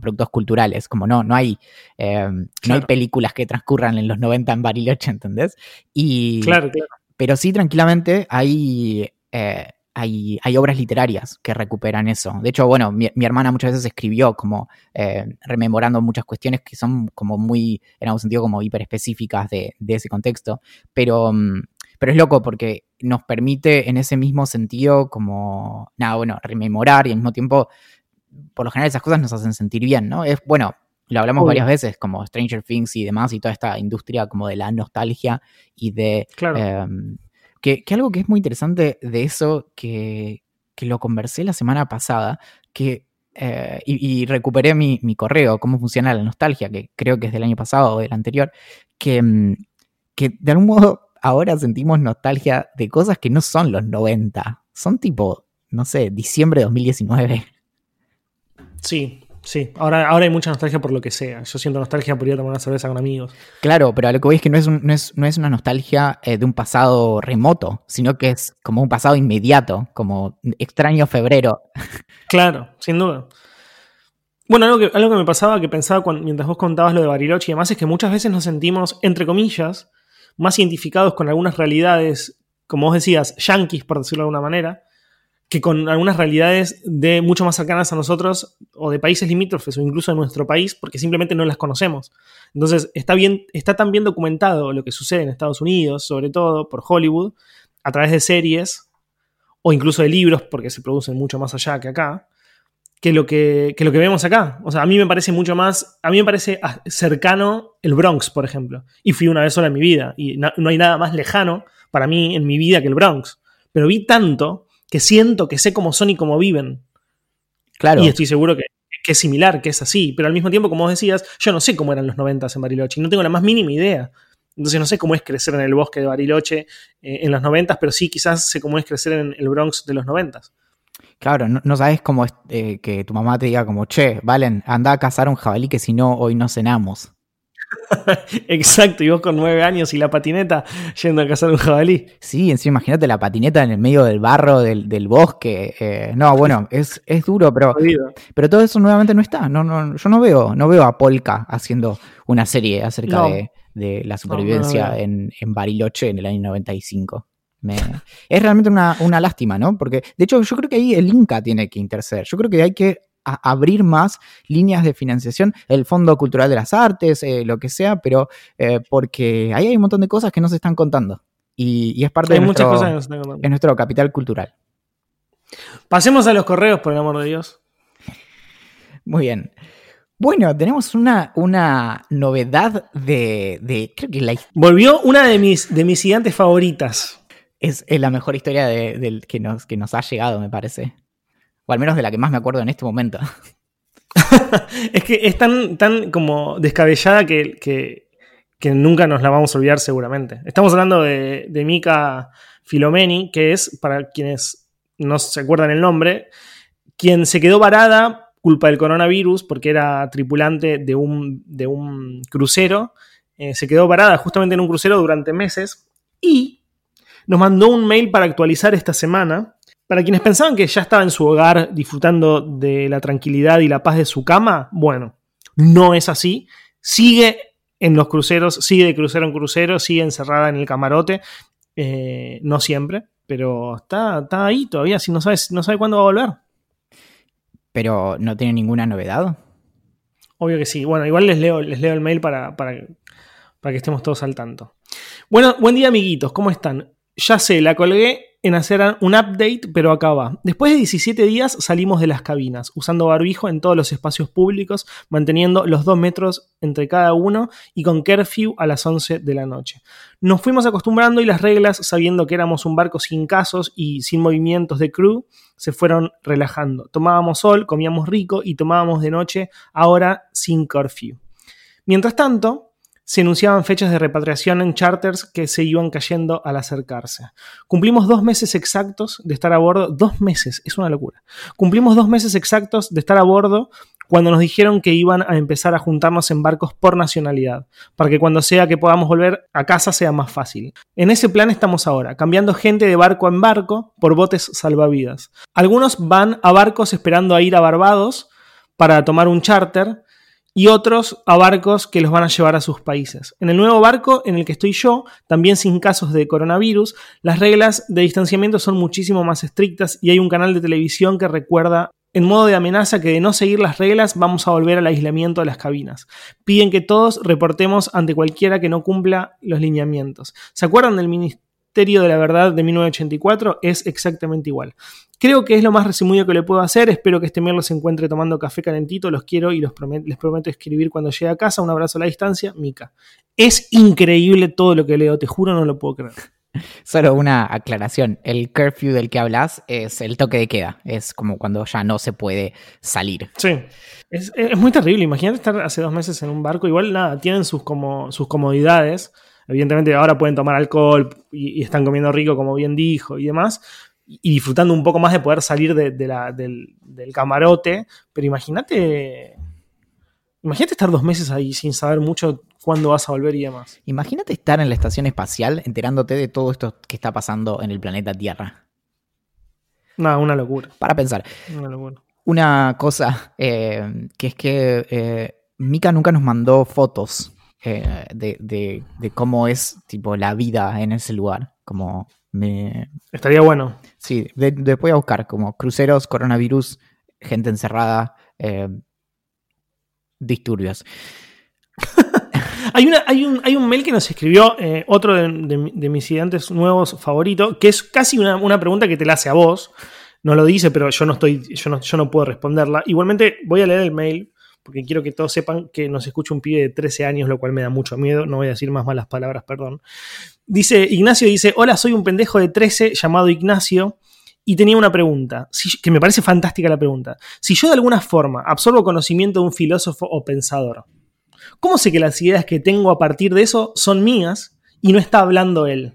productos culturales, como no, no hay, eh, no hay películas que transcurran en los 90 en Bariloche, ¿entendés? Y, claro, claro. Pero sí, tranquilamente, hay, eh, hay, hay, obras literarias que recuperan eso. De hecho, bueno, mi, hermana muchas veces escribió como eh, rememorando muchas cuestiones que son como muy, en algún sentido, como hiper específicas de, de ese contexto. Pero, mm, pero es loco porque nos permite en ese mismo sentido como, nada, bueno, rememorar y al mismo tiempo, por lo general esas cosas nos hacen sentir bien, ¿no? Es, bueno, lo hablamos varias veces, como Stranger Things y demás, y toda esta industria como de la nostalgia y de... Claro. Em, que, algo que es muy interesante de eso, que, lo conversé la semana pasada, que eh, y, recuperé mi, mi, correo, cómo funciona la nostalgia, que creo que es del año pasado o del anterior, que, em, que de algún modo ahora sentimos nostalgia de cosas que no son los 90. Son tipo, no sé, diciembre de 2019. Sí, sí. Ahora, ahora hay mucha nostalgia por lo que sea. Yo siento nostalgia por ir a tomar una cerveza con amigos. Claro, pero lo que voy es que no es, no es, una nostalgia eh, de un pasado remoto, sino que es como un pasado inmediato, como extraño febrero. Claro, sin duda. Bueno, algo que, algo que me pasaba, que pensaba mientras vos contabas lo de Bariloche y demás, es que muchas veces nos sentimos, entre comillas, más identificados con algunas realidades, como vos decías, yanquis, por decirlo de alguna manera, que con algunas realidades de mucho más cercanas a nosotros o de países limítrofes o incluso de nuestro país porque simplemente no las conocemos. Entonces está, bien, está tan bien documentado lo que sucede en Estados Unidos, sobre todo por Hollywood, a través de series o incluso de libros porque se producen mucho más allá que acá, que lo que, lo que vemos acá. O sea, a mí me parece mucho más, a mí me parece cercano el Bronx, por ejemplo. Y fui una vez sola en mi vida. Y no, hay nada más lejano para mí en mi vida que el Bronx. Pero vi tanto que siento que sé cómo son y cómo viven. Claro. Y estoy seguro que, es similar, que es así. Pero al mismo tiempo, como vos decías, yo no sé cómo eran los 90 en Bariloche. Y no tengo la más mínima idea. Entonces no sé cómo es crecer en el bosque de Bariloche eh, en los 90, pero sí quizás sé cómo es crecer en el Bronx de los 90. Claro, no, sabes cómo eh, que tu mamá te diga como, che, Valen, anda a cazar un jabalí que si no, hoy no cenamos. Exacto, y vos con nueve años y la patineta yendo a cazar un jabalí. Sí, encima imagínate la patineta en el medio del barro del, bosque. Eh, no, bueno, es, es duro, pero, pero todo eso nuevamente no está. No, no, yo no veo, no veo a Polka haciendo una serie acerca de, la supervivencia en, en Bariloche en el año 95 es realmente una, lástima, ¿no? Porque, de hecho, yo creo que ahí el Inca tiene que interceder. Yo creo que hay que abrir más líneas de financiación, el Fondo Cultural de las Artes, eh, lo que sea, pero eh, porque ahí hay un montón de cosas que no se están contando. Y, es parte de nuestro, cosas nuestro capital cultural. Pasemos a los correos, por el amor de Dios. Muy bien. Bueno, tenemos una, una novedad de, creo que la... Volvió una de mis, de mis gigantes favoritas es, la mejor historia de, que, nos, que nos ha llegado, me parece. O al menos de la que más me acuerdo en este momento. es que es tan, tan como descabellada que, que, nunca nos la vamos a olvidar seguramente. Estamos hablando de, de Mika Filomeni, que es, para quienes no se acuerdan el nombre, quien se quedó varada culpa del coronavirus porque era tripulante de un, de un crucero. Eh, se quedó varada justamente en un crucero durante meses y nos mandó un mail para actualizar esta semana. Para quienes pensaban que ya estaba en su hogar disfrutando de la tranquilidad y la paz de su cama, bueno, no es así. Sigue en los cruceros, sigue de crucero en crucero, sigue encerrada en el camarote. Eh, no siempre, pero está, está ahí todavía, si no, sabes, no sabe cuándo va a volver. Pero no tiene ninguna novedad. Obvio que sí. Bueno, igual les leo, les leo el mail para, para, para que estemos todos al tanto. Bueno, buen día, amiguitos. ¿Cómo están? Ya sé, la colgué en hacer un update, pero acá va. Después de 17 días salimos de las cabinas, usando barbijo en todos los espacios públicos, manteniendo los 2 metros entre cada uno y con curfew a las 11 de la noche. Nos fuimos acostumbrando y las reglas, sabiendo que éramos un barco sin casos y sin movimientos de crew, se fueron relajando. Tomábamos sol, comíamos rico y tomábamos de noche, ahora sin curfew. Mientras tanto, se anunciaban fechas de repatriación en charters que se iban cayendo al acercarse. Cumplimos dos meses exactos de estar a bordo, dos meses, es una locura. Cumplimos dos meses exactos de estar a bordo cuando nos dijeron que iban a empezar a juntarnos en barcos por nacionalidad, para que cuando sea que podamos volver a casa sea más fácil. En ese plan estamos ahora, cambiando gente de barco en barco por botes salvavidas. Algunos van a barcos esperando a ir a Barbados para tomar un charter, y otros a barcos que los van a llevar a sus países. En el nuevo barco en el que estoy yo, también sin casos de coronavirus, las reglas de distanciamiento son muchísimo más estrictas y hay un canal de televisión que recuerda en modo de amenaza que de no seguir las reglas vamos a volver al aislamiento de las cabinas. Piden que todos reportemos ante cualquiera que no cumpla los lineamientos. ¿Se acuerdan del Ministerio de la Verdad de 1984? Es exactamente igual. Creo que es lo más resumido que le puedo hacer. Espero que este miércoles se encuentre tomando café calentito. Los quiero y les prometo escribir cuando llegue a casa. Un abrazo a la distancia, Mica. Es increíble todo lo que leo, te juro, no lo puedo creer. Solo una aclaración. El curfew del que hablas es el toque de queda. Es como cuando ya no se puede salir. Sí. Es, muy terrible. Imagínate estar hace dos meses en un barco. Igual nada, tienen sus, como, sus comodidades. Evidentemente ahora pueden tomar alcohol y están comiendo rico, como bien dijo, y demás y disfrutando un poco más de poder salir de, la, del, camarote. Pero imagínate. Imagínate estar dos meses ahí sin saber mucho cuándo vas a volver y demás. Imagínate estar en la estación espacial enterándote de todo esto que está pasando en el planeta Tierra. No, una locura. Para pensar. Una locura. Una cosa eh, que es que eh, Mika nunca nos mandó fotos eh, de, de, cómo es tipo la vida en ese lugar. Como me... Estaría bueno. Sí, después voy a buscar como cruceros, coronavirus, gente encerrada, eh, disturbios. hay, una, hay, un, hay, un, mail que nos escribió eh, otro de, mis estudiantes nuevos favoritos, que es casi una, una, pregunta que te la hace a vos. No lo dice, pero yo no estoy, yo no, yo no puedo responderla. Igualmente voy a leer el mail porque quiero que todos sepan que nos escucha un pibe de 13 años, lo cual me da mucho miedo. No voy a decir más malas palabras, perdón. Dice, Ignacio dice, hola, soy un pendejo de 13 llamado Ignacio y tenía una pregunta, que me parece fantástica la pregunta. Si yo de alguna forma absorbo conocimiento de un filósofo o pensador, ¿cómo sé que las ideas que tengo a partir de eso son mías y no está hablando él?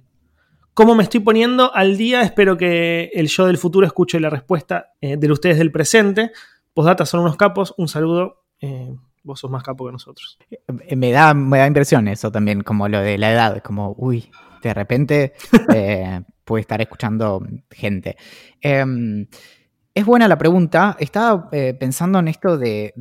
¿Cómo me estoy poniendo al día? Espero que el yo del futuro escuche la respuesta eh, de ustedes del presente. Postdata son unos capos. Un saludo. Eh, vos sos más capo que nosotros. Eh, me da, me da impresión eso también, como lo de la edad, como, uy, de repente eh, puede estar escuchando gente. Em, es buena la pregunta. Estaba eh, pensando en esto de,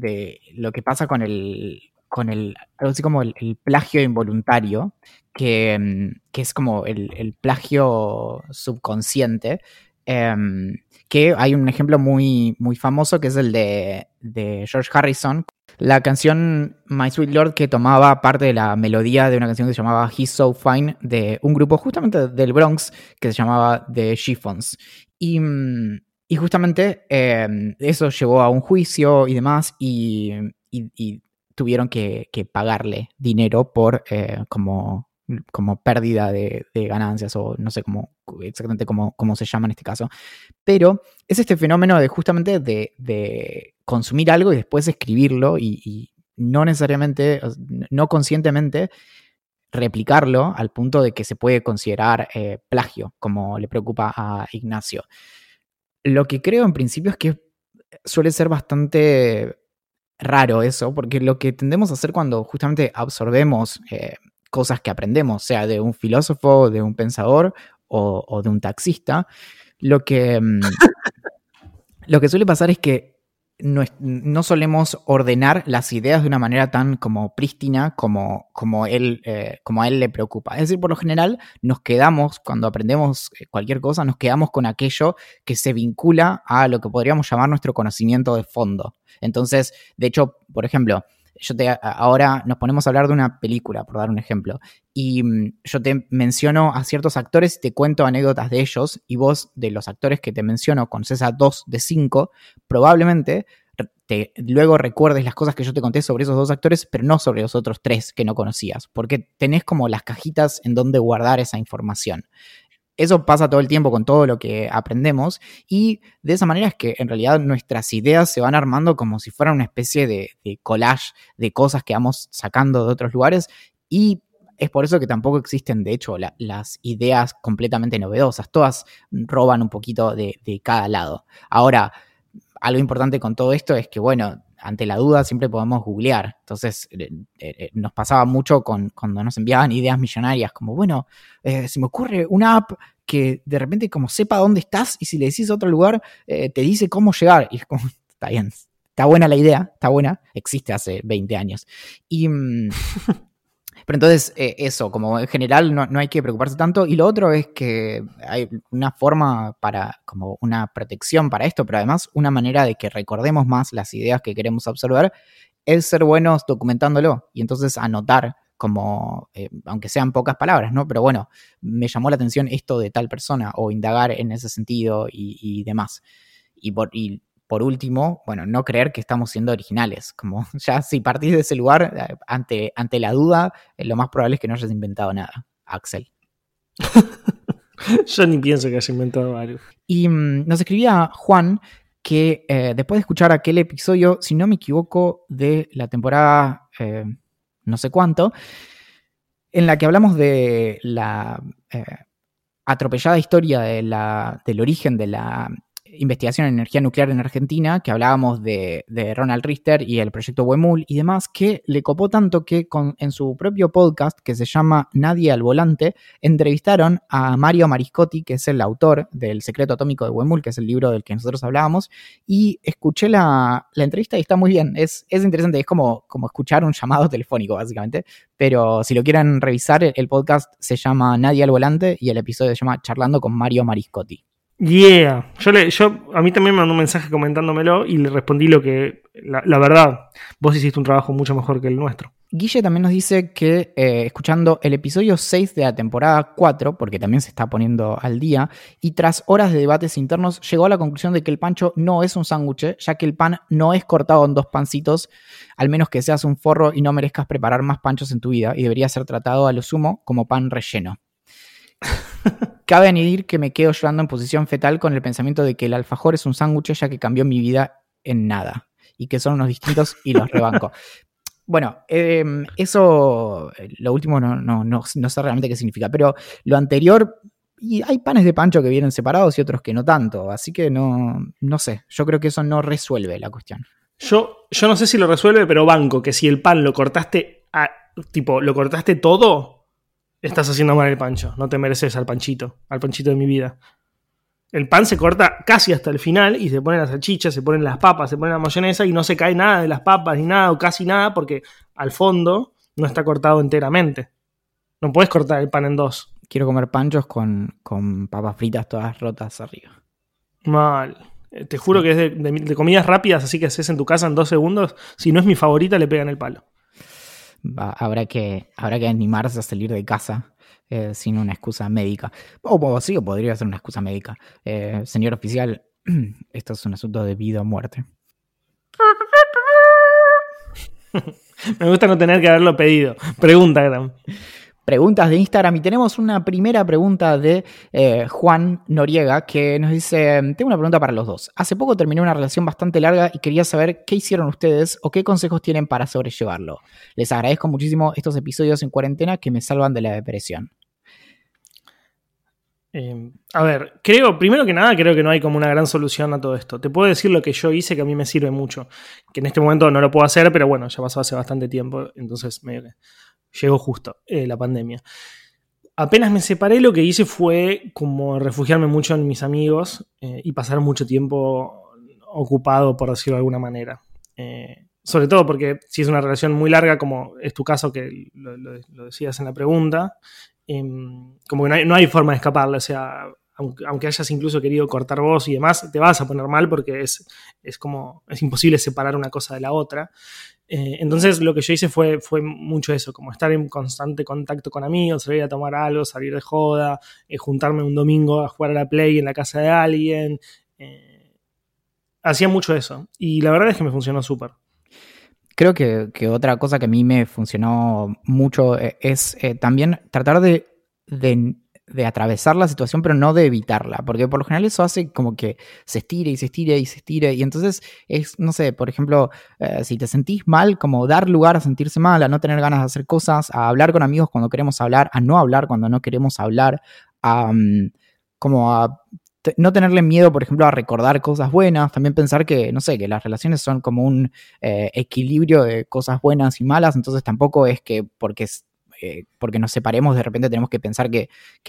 lo que pasa con el, con el, algo así como el, plagio involuntario, que, em, es como el, plagio subconsciente. Em, que hay un ejemplo muy, muy famoso que es el de, de George Harrison la canción My Sweet Lord que tomaba parte de la melodía de una canción que se llamaba He's So Fine de un grupo justamente del Bronx que se llamaba The Chiffons. Y, mm, justamente em, eso llevó a un juicio y demás y, tuvieron que, pagarle dinero por eh, como, como pérdida de, ganancias o no sé cómo exactamente cómo, cómo, se llama en este caso. Pero es este fenómeno de justamente de consumir algo y después escribirlo y, no necesariamente, no conscientemente replicarlo al punto de que se puede considerar eh, plagio, como le preocupa a Ignacio. Lo que creo en principio es que suele ser bastante raro eso, porque lo que tendemos a hacer cuando justamente absorbemos eh, cosas que aprendemos, sea de un filósofo, de un pensador o, de un taxista, lo que, mm, lo que suele pasar es que no, solemos ordenar las ideas de una manera tan como prístina como, como, él, eh, como a él le preocupa. Es decir, por lo general nos quedamos, cuando aprendemos eh, cualquier cosa, nos quedamos con aquello que se vincula a lo que podríamos llamar nuestro conocimiento de fondo. Entonces, de hecho, por ejemplo, yo te, ahora nos ponemos a hablar de una película, por dar un ejemplo, y mm, yo te menciono a ciertos actores y te cuento anécdotas de ellos, y vos, de los actores que te menciono, con a dos de cinco, probablemente te, luego recuerdes las cosas que yo te conté sobre esos dos actores, pero no sobre los otros tres que no conocías, porque tenés como las cajitas en donde guardar esa información. Eso pasa todo el tiempo con todo lo que aprendemos y de esa manera es que en realidad nuestras ideas se van armando como si fueran una especie de, collage de cosas que vamos sacando de otros lugares y es por eso que tampoco existen, de hecho, las ideas completamente novedosas. Todas roban un poquito de, de, cada lado. Ahora, algo importante con todo esto es que, bueno, ante la duda siempre podemos googlear. Entonces, eh, eh, eh, nos pasaba mucho con, cuando nos enviaban ideas millonarias, como, bueno, se me ocurre una app que de repente como sepa dónde estás y si le decís a otro lugar, te dice cómo llegar. Y es como, está bien, está buena la idea, está buena, existe hace 20 años. Y... Pero entonces, eh, eso, como en general no, hay que preocuparse tanto. Y lo otro es que hay una forma para, como una protección para esto, pero además una manera de que recordemos más las ideas que queremos observar, es ser buenos documentándolo y entonces anotar como, eh, aunque sean pocas palabras, ¿no? Pero bueno, me llamó la atención esto de tal persona o indagar en ese sentido y, demás. Y, por, y por último, bueno, no creer que estamos siendo originales. Como ya si partís de ese lugar, eh, ante, ante la duda, eh, lo más probable es que no hayas inventado nada, Axel. Yo ni pienso que hayas inventado algo. Y mm, nos escribía Juan que eh, después de escuchar aquel episodio, si no me equivoco, de la temporada no sé cuánto, en la que hablamos de la atropellada historia de la, del origen de la investigación en energía nuclear en Argentina, que hablábamos de, Ronald Richter y el proyecto Wemul y demás, que le copó tanto que en su propio podcast, que se llama Nadie al Volante, entrevistaron a Mario Mariscotti, que es el autor del Secreto Atómico de Wemul, que es el libro del que nosotros hablábamos, y escuché la, entrevista y está muy bien, es, es interesante, es como escuchar un llamado telefónico, básicamente, pero si lo quieren revisar, el podcast se llama Nadie al Volante y el episodio se llama Charlando con Mario Mariscotti. Yeah. Yo, le, yo a mí también me mandó un mensaje comentándomelo y le respondí lo que, la, verdad, vos hiciste un trabajo mucho mejor que el nuestro. Guille también nos dice que eh, escuchando el episodio 6 de la temporada 4, porque también se está poniendo al día, y tras horas de debates internos, llegó a la conclusión de que el pancho no es un sándwich, ya que el pan no es cortado en dos pancitos, al menos que seas un forro y no merezcas preparar más panchos en tu vida, y debería ser tratado a lo sumo como pan relleno. Cabe añadir que me quedo llorando en posición fetal con el pensamiento de que el alfajor es un sándwich ya que cambió mi vida en nada y que son unos distintos y los rebanco. Bueno, em, eso, lo último no, no, no, sé realmente qué significa, pero lo anterior, y hay panes de pancho que vienen separados y otros que no tanto, así que no, no sé, yo creo que eso no resuelve la cuestión. Yo, yo no sé si lo resuelve, pero banco, que si el pan lo cortaste, a, tipo, lo cortaste todo, estás haciendo mal el pancho, no te mereces al panchito, al panchito de mi vida. El pan se corta casi hasta el final y se ponen las salchichas, se ponen las papas, se ponen la mayonesa y no se cae nada de las papas ni nada o casi nada porque al fondo no está cortado enteramente. No puedes cortar el pan en dos. Quiero comer panchos con, con papas fritas todas rotas arriba. Mal. Eh, te juro que es de, de, comidas rápidas, así que haces en tu casa en dos segundos. Si no es mi favorita, le pegan el palo habrá, que, habrá que animarse a salir de casa eh, sin una excusa médica. O, sí, o podría ser una excusa médica. Eh, señor oficial, esto es un asunto de vida o muerte. Me gusta no tener que haberlo pedido. Pregunta, Gram preguntas de Instagram y tenemos una primera pregunta de eh, Juan Noriega que nos dice, tengo una pregunta para los dos. Hace poco terminé una relación bastante larga y quería saber qué hicieron ustedes o qué consejos tienen para sobrellevarlo. Les agradezco muchísimo estos episodios en cuarentena que me salvan de la depresión. Em, a ver, creo, primero que nada, creo que no hay como una gran solución a todo esto. Te puedo decir lo que yo hice que a mí me sirve mucho. Que en este momento no lo puedo hacer, pero bueno, ya pasó hace bastante tiempo, entonces me, llegó justo eh, la pandemia. Apenas me separé, lo que hice fue como refugiarme mucho en mis amigos eh, y pasar mucho tiempo ocupado, por decirlo de alguna manera. Eh, sobre todo porque si es una relación muy larga, como es tu caso, que lo, decías en la pregunta, em, como que no hay, forma de escaparle. O sea, aunque, hayas incluso querido cortar voz y demás, te vas a poner mal porque es, es como, es imposible separar una cosa de la otra. Eh, entonces lo que yo hice fue, fue mucho eso, como estar en constante contacto con amigos, salir a tomar algo, salir de joda, eh, juntarme un domingo a jugar a la play en la casa de alguien. Eh, hacía mucho eso y la verdad es que me funcionó súper. Creo que, otra cosa que a mí me funcionó mucho es también tratar de atravesar la situación, pero no de evitarla, porque por lo general eso hace como que se estire y se estire y se estire, y entonces es, no sé, por ejemplo, eh, si te sentís mal, como dar lugar a sentirse mal, a no tener ganas de hacer cosas, a hablar con amigos cuando queremos hablar, a no hablar cuando no queremos hablar, a mm, como a no tenerle miedo, por ejemplo, a recordar cosas buenas, también pensar que, no sé, que las relaciones son como un eh, equilibrio de cosas buenas y malas, entonces tampoco es que porque eh, porque nos separemos, de repente tenemos que pensar que,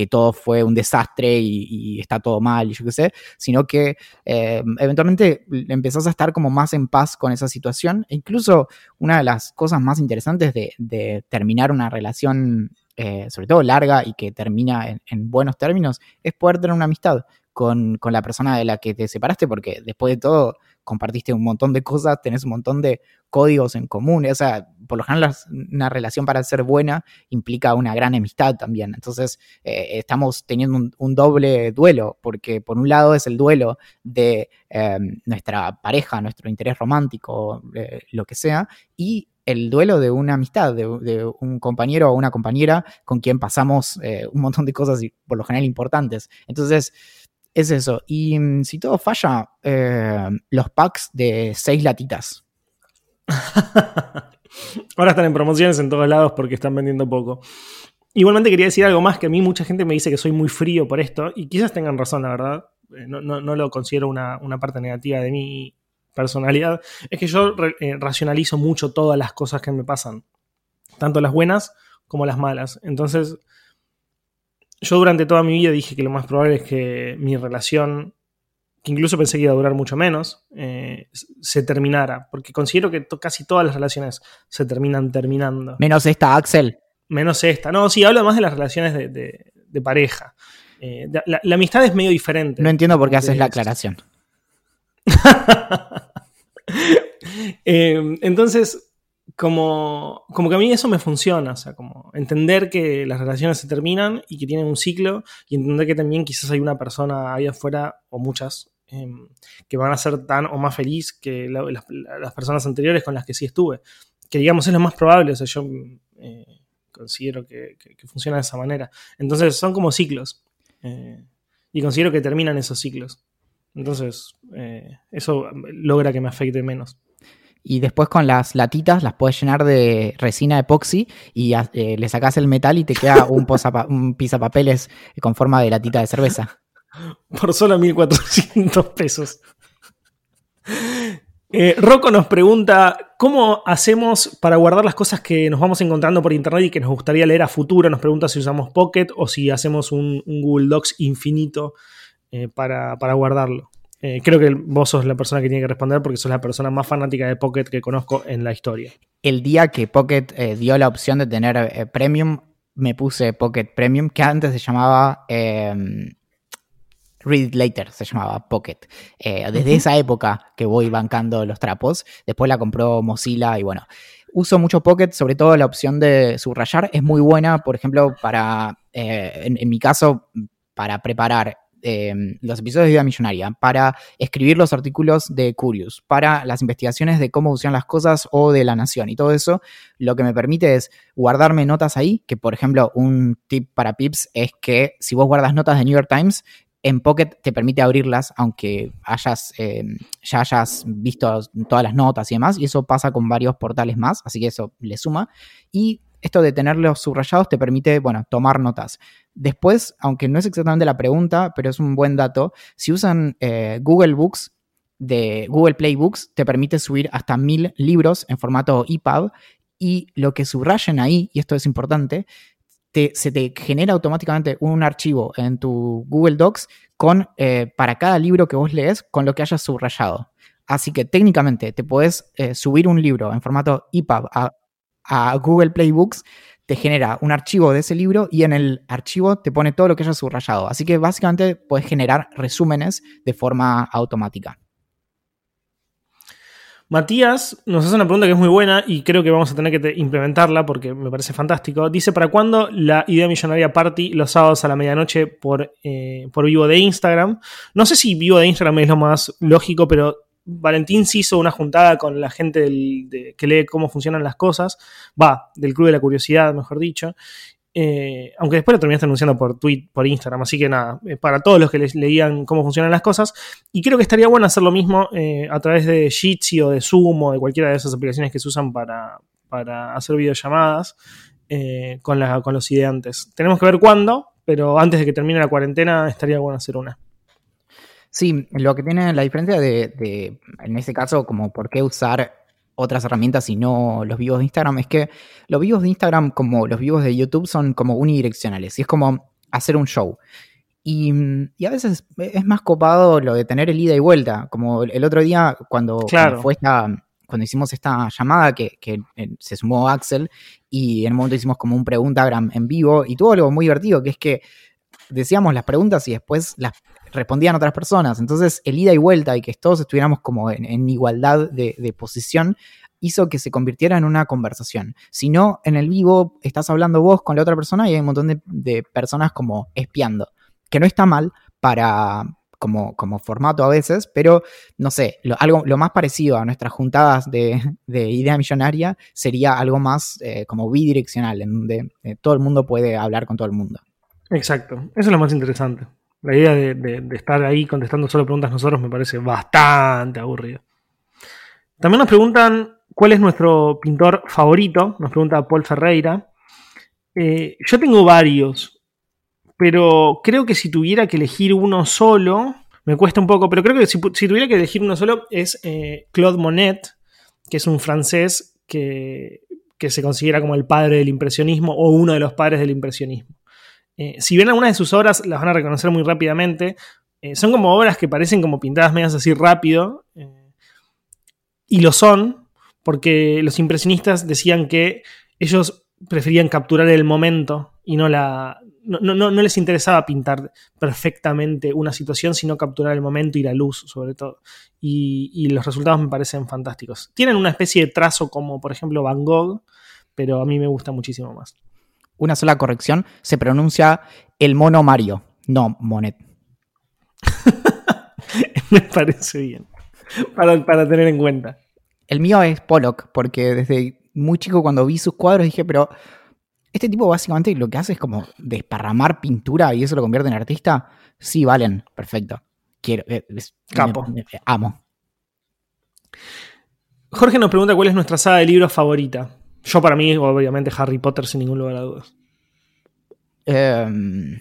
todo fue un desastre y, está todo mal y yo qué sé, sino que eh, eventualmente empezás a estar como más en paz con esa situación. E incluso una de las cosas más interesantes de, terminar una relación, eh, sobre todo larga y que termina en, buenos términos, es poder tener una amistad con, con la persona de la que te separaste, porque después de todo compartiste un montón de cosas, tenés un montón de códigos en común. O sea, por lo general una relación para ser buena implica una gran amistad también. Entonces, eh, estamos teniendo un, doble duelo, porque por un lado es el duelo de em, nuestra pareja, nuestro interés romántico, eh, lo que sea, y el duelo de una amistad, de, un compañero o una compañera con quien pasamos eh, un montón de cosas por lo general importantes. Entonces, es eso. Y mm, si todo falla, eh, los packs de seis latitas. Ahora están en promociones en todos lados porque están vendiendo poco. Igualmente quería decir algo más que a mí mucha gente me dice que soy muy frío por esto y quizás tengan razón, la verdad. Eh, no, lo considero una, parte negativa de mi personalidad. Es que yo eh, racionalizo mucho todas las cosas que me pasan, tanto las buenas como las malas. Entonces, yo durante toda mi vida dije que lo más probable es que mi relación, que incluso pensé que iba a durar mucho menos, eh, se terminara. Porque considero que casi todas las relaciones se terminan terminando. Menos esta, Axel. Menos esta. No, sí, hablo más de las relaciones de, pareja. Eh, la, amistad es medio diferente. No entiendo por qué haces la aclaración. Eh, entonces, como, como que a mí eso me funciona, o sea, como entender que las relaciones se terminan y que tienen un ciclo y entender que también quizás hay una persona ahí afuera o muchas em, que van a ser tan o más feliz que las, personas anteriores con las que sí estuve. Que digamos es lo más probable, o sea, yo eh, considero que, funciona de esa manera. Entonces son como ciclos eh, y considero que terminan esos ciclos. Entonces eh, eso logra que me afecte menos y después con las latitas las puedes llenar de resina epoxi y eh, le sacas el metal y te queda un, un pizapapeles con forma de latita de cerveza. Por solo 1400 pesos. Eh, Rocco nos pregunta, ¿cómo hacemos para guardar las cosas que nos vamos encontrando por internet y que nos gustaría leer a futuro? Nos pregunta si usamos Pocket o si hacemos un, Google Docs infinito eh, para guardarlo. Eh, creo que vos sos la persona que tiene que responder porque sos la persona más fanática de Pocket que conozco en la historia. El día que Pocket eh, dio la opción de tener eh, Premium, me puse Pocket Premium, que antes se llamaba em, Read It Later, se llamaba Pocket. desde esa época que voy bancando los trapos, después la compró Mozilla y bueno. Uso mucho Pocket, sobre todo la opción de subrayar es muy buena, por ejemplo, para, en mi caso, para preparar Em, los episodios de Vida Millonaria, para escribir los artículos de Curious, para las investigaciones de cómo funcionan las cosas o de la nación y todo eso, lo que me permite es guardarme notas ahí, que por ejemplo un tip para Pips es que si vos guardas notas de New York Times, en Pocket te permite abrirlas, aunque hayas, em, ya hayas visto todas las notas y demás, y eso pasa con varios portales más, así que eso le suma. Y esto de tenerlos subrayados te permite, bueno, tomar notas. Después, aunque no es exactamente la pregunta, pero es un buen dato, si usan eh, Google Books de Google Play Books, te permite subir hasta mil libros en formato EPUB y lo que subrayen ahí, y esto es importante, se te genera automáticamente un archivo en tu Google Docs con, eh, para cada libro que vos lees con lo que hayas subrayado. Así que técnicamente te puedes eh, subir un libro en formato EPUB a, a Google Play Books te genera un archivo de ese libro y en el archivo te pone todo lo que hayas subrayado. Así que básicamente puedes generar resúmenes de forma automática. Matías nos hace una pregunta que es muy buena y creo que vamos a tener que implementarla porque me parece fantástico. Dice, ¿para cuándo la idea millonaria party los sábados a la medianoche por, eh, por vivo de Instagram? No sé si vivo de Instagram es lo más lógico, pero Valentín se hizo una juntada con la gente que lee cómo funcionan las cosas, va, del Club de la Curiosidad, mejor dicho, eh, aunque después lo terminaste anunciando por tweet, por Instagram, así que nada, eh, para todos los que les leían cómo funcionan las cosas. Y creo que estaría bueno hacer lo mismo eh, a través de Jitsi o de Zoom o de cualquiera de esas aplicaciones que se usan para, hacer videollamadas con, con los ideantes. Tenemos que ver cuándo, pero antes de que termine la cuarentena estaría bueno hacer una. Sí, lo que tiene la diferencia de, de, en este caso, como por qué usar otras herramientas y no los vivos de Instagram, es que los vivos de Instagram, como los vivos de YouTube, son como unidireccionales y es como hacer un show. Y, a veces es más copado lo de tener el ida y vuelta, como el otro día cuando, fue esta, cuando hicimos esta llamada que, que, eh, se sumó Axel y en un momento hicimos como un preguntagram en vivo y tuvo algo muy divertido que es que decíamos las preguntas y después las respondían otras personas. Entonces, el ida y vuelta y que todos estuviéramos como en, igualdad de, posición hizo que se convirtiera en una conversación. Si no, en el vivo estás hablando vos con la otra persona y hay un montón de, personas como espiando, que no está mal para como, como formato a veces, pero no sé, lo, algo, lo más parecido a nuestras juntadas de, idea millonaria sería algo más eh, como bidireccional, en donde eh, todo el mundo puede hablar con todo el mundo. Exacto, eso es lo más interesante. La idea de, estar ahí contestando solo preguntas nosotros me parece bastante aburrido. También nos preguntan cuál es nuestro pintor favorito, nos pregunta Paul Ferreira. Eh, yo tengo varios, pero creo que si tuviera que elegir uno solo, me cuesta un poco, pero creo que si, tuviera que elegir uno solo es eh, Claude Monet, que es un francés que, que se considera como el padre del impresionismo o uno de los padres del impresionismo. Eh, si ven algunas de sus obras, las van a reconocer muy rápidamente. Eh, son como obras que parecen como pintadas medias así rápido. Eh, y lo son, porque los impresionistas decían que ellos preferían capturar el momento y no la. No, les interesaba pintar perfectamente una situación, sino capturar el momento y la luz, sobre todo. Y, y los resultados me parecen fantásticos. Tienen una especie de trazo como, por ejemplo, Van Gogh, pero a mí me gusta muchísimo más una sola corrección, se pronuncia el mono Mario, no Monet. Me parece bien. Para, tener en cuenta. El mío es Pollock, porque desde muy chico cuando vi sus cuadros dije, pero este tipo básicamente lo que hace es como desparramar pintura y eso lo convierte en artista. Sí, valen, perfecto. Quiero, eh, Capo. amo. Jorge nos pregunta cuál es nuestra saga de libros favorita. Yo para mí, obviamente, Harry Potter sin ningún lugar a dudas. Em,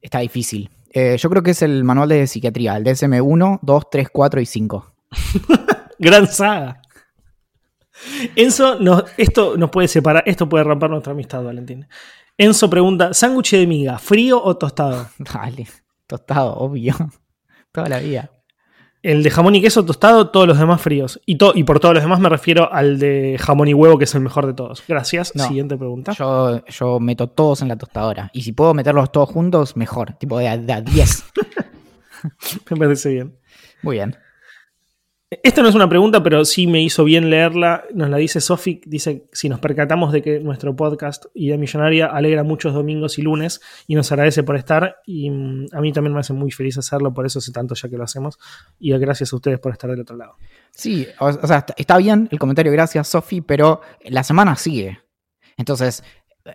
está difícil. Eh, yo creo que es el manual de psiquiatría, el DSM 1, 2, 3, 4 y 5. Gran saga. Enzo, esto nos puede separar, esto puede romper nuestra amistad, Valentín. Enzo pregunta, ¿sándwich de miga, frío o tostado? Dale, tostado, obvio. Toda la vida el de jamón y queso tostado, todos los demás fríos. Y, y por todos los demás me refiero al de jamón y huevo, que es el mejor de todos. Gracias. Siguiente pregunta. Yo, yo meto todos en la tostadora. Y si puedo meterlos todos juntos, mejor. Tipo de a 10. me parece bien. Muy bien. Esta no es una pregunta, pero sí me hizo bien leerla. Nos la dice Sofi. Dice: Si nos percatamos de que nuestro podcast Idea Millonaria alegra muchos domingos y lunes y nos agradece por estar. Y mm, a mí también me hace muy feliz hacerlo, por eso hace tanto ya que lo hacemos. Y gracias a ustedes por estar del otro lado. Sí, o, sea, está bien el comentario, gracias Sofi, pero la semana sigue. Entonces,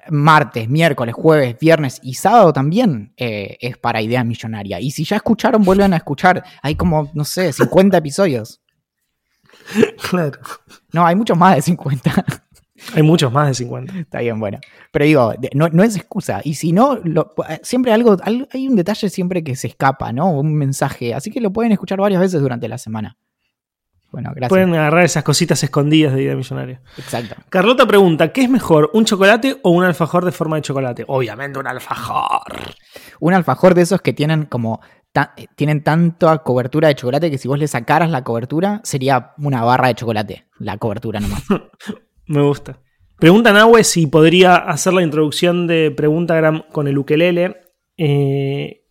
martes, miércoles, jueves, viernes y sábado también eh, es para Idea Millonaria. Y si ya escucharon, vuelven a escuchar. Hay como, no sé, 50 episodios. Claro. No, hay muchos más de 50. Hay muchos más de 50. Está bien, bueno. Pero digo, no, es excusa. Y si no, siempre algo, hay un detalle siempre que se escapa, ¿no? Un mensaje. Así que lo pueden escuchar varias veces durante la semana. Bueno, gracias. Pueden agarrar esas cositas escondidas de Idea Millonaria. Exacto. Carlota pregunta: ¿qué es mejor, un chocolate o un alfajor de forma de chocolate? Obviamente, un alfajor. Un alfajor de esos que tienen como eh, tienen tanta cobertura de chocolate que si vos le sacaras la cobertura, sería una barra de chocolate, la cobertura nomás. Me gusta. Pregunta Nahue si podría hacer la introducción de Preguntagram con el ukelele. Eh,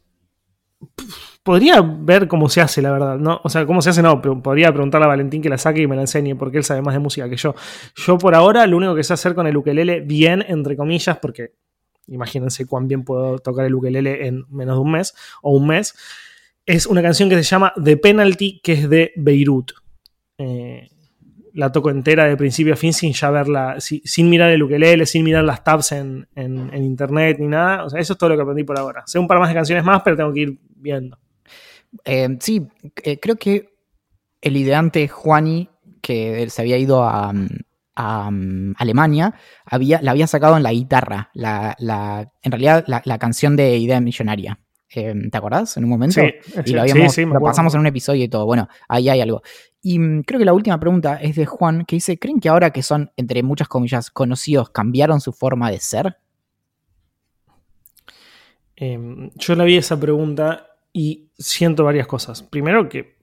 podría ver cómo se hace, la verdad. ¿no? O sea, cómo se hace, no, pero podría preguntarle a Valentín que la saque y me la enseñe, porque él sabe más de música que yo. Yo por ahora lo único que sé hacer con el ukelele, bien, entre comillas, porque imagínense cuán bien puedo tocar el ukelele en menos de un mes o un mes, es una canción que se llama The Penalty, que es de Beirut. Eh, la toco entera de principio a fin sin ya verla, sin mirar el ukelele, sin mirar las tabs en, internet ni nada. O sea, eso es todo lo que aprendí por ahora. Sé un par más de canciones más, pero tengo que ir viendo. Eh, sí, eh, creo que el ideante Juani, que se había ido a, Alemania, había, la había sacado en la guitarra, la, en realidad la, canción de Idea Millonaria. Eh, ¿Te acordás? En un momento. Sí, y lo, habíamos, lo pasamos en un episodio y todo. Bueno, ahí hay algo. Y mm, creo que la última pregunta es de Juan, que dice, ¿creen que ahora que son, entre muchas comillas, conocidos, cambiaron su forma de ser? Em, yo le vi esa pregunta y siento varias cosas. Primero que,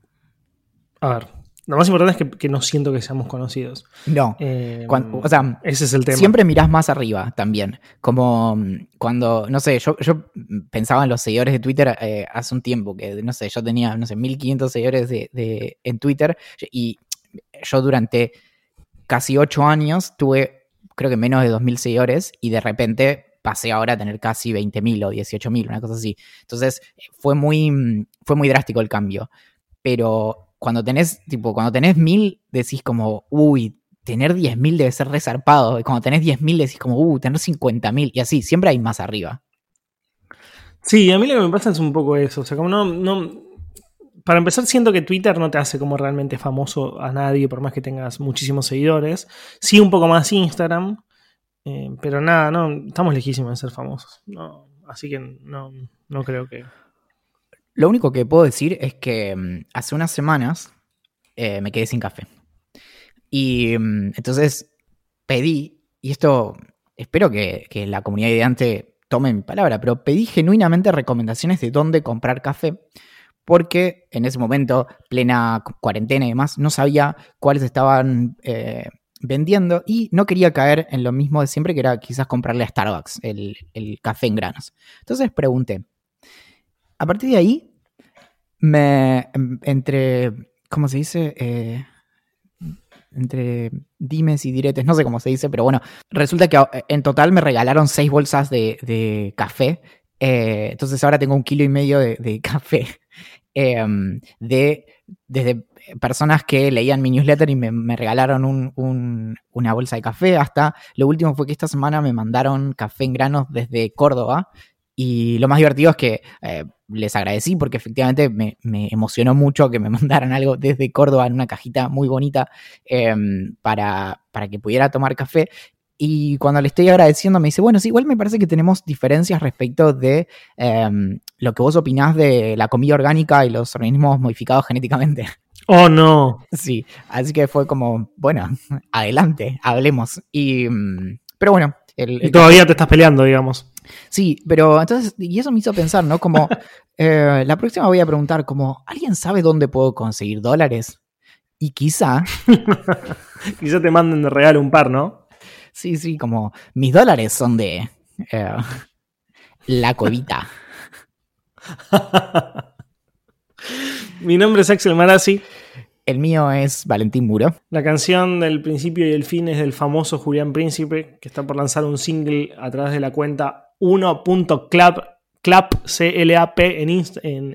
a ver, lo más importante es que, no siento que seamos conocidos. No. Em, o sea, ese es el tema. Siempre mirás más arriba también. Como mm, cuando, no sé, yo, yo pensaba en los seguidores de Twitter eh, hace un tiempo, que no sé, yo tenía, no sé, 1500 seguidores de, en Twitter y yo durante casi 8 años tuve, creo que menos de 2000 seguidores y de repente pasé ahora a tener casi 20.000 o 18.000, una cosa así. Entonces fue muy, mm, fue muy drástico el cambio. Pero cuando tenés, tipo, cuando tenés mil, decís como, uy, tener 10.000 debe ser resarpado. Y cuando tenés 10.000 decís como, uy, tener 50.000. Y así, siempre hay más arriba. Sí, a mí lo que me pasa es un poco eso. O sea, como no, no. Para empezar, siento que Twitter no te hace como realmente famoso a nadie, por más que tengas muchísimos seguidores. Sí, un poco más Instagram. Eh, pero nada, no, estamos lejísimos de ser famosos. No, así que no, no creo que. Lo único que puedo decir es que mm, hace unas semanas eh, me quedé sin café. Y mm, entonces pedí, y esto espero que, la comunidad ideante tome mi palabra, pero pedí genuinamente recomendaciones de dónde comprar café, porque en ese momento, plena cuarentena y demás, no sabía cuáles estaban eh, vendiendo y no quería caer en lo mismo de siempre, que era quizás comprarle a Starbucks el, el café en granos. Entonces pregunté, a partir de ahí, me, entre, ¿cómo se dice? Eh, entre dimes y diretes, no sé cómo se dice, pero bueno, resulta que eh, en total me regalaron seis bolsas de, café. Eh, entonces ahora tengo un kilo y medio de, café. Em, de, desde personas que leían mi newsletter y me, regalaron una bolsa de café, hasta lo último fue que esta semana me mandaron café en granos desde Córdoba. Y lo más divertido es que les agradecí porque efectivamente me, emocionó mucho que me mandaran algo desde Córdoba en una cajita muy bonita em, para, para que pudiera tomar café. Y cuando le estoy agradeciendo me dice, bueno, sí, igual me parece que tenemos diferencias respecto de em, lo que vos opinás de la comida orgánica y los organismos modificados genéticamente. Oh, no. Sí, así que fue como, bueno, adelante, hablemos. Y, mm, pero bueno. Y todavía te estás peleando, digamos. Sí, pero entonces, y eso me hizo pensar, ¿no? Como, eh, la próxima voy a preguntar, como, ¿alguien sabe dónde puedo conseguir dólares? Y quizá... quizá te manden de regalo un par, ¿no? Sí, sí, como, mis dólares son de... Eh, la covita. Mi nombre es Axel Marazzi. El mío es Valentín Muro. La canción del principio y el fin es del famoso Julián Príncipe, que está por lanzar un single a través de la cuenta 1.clap en,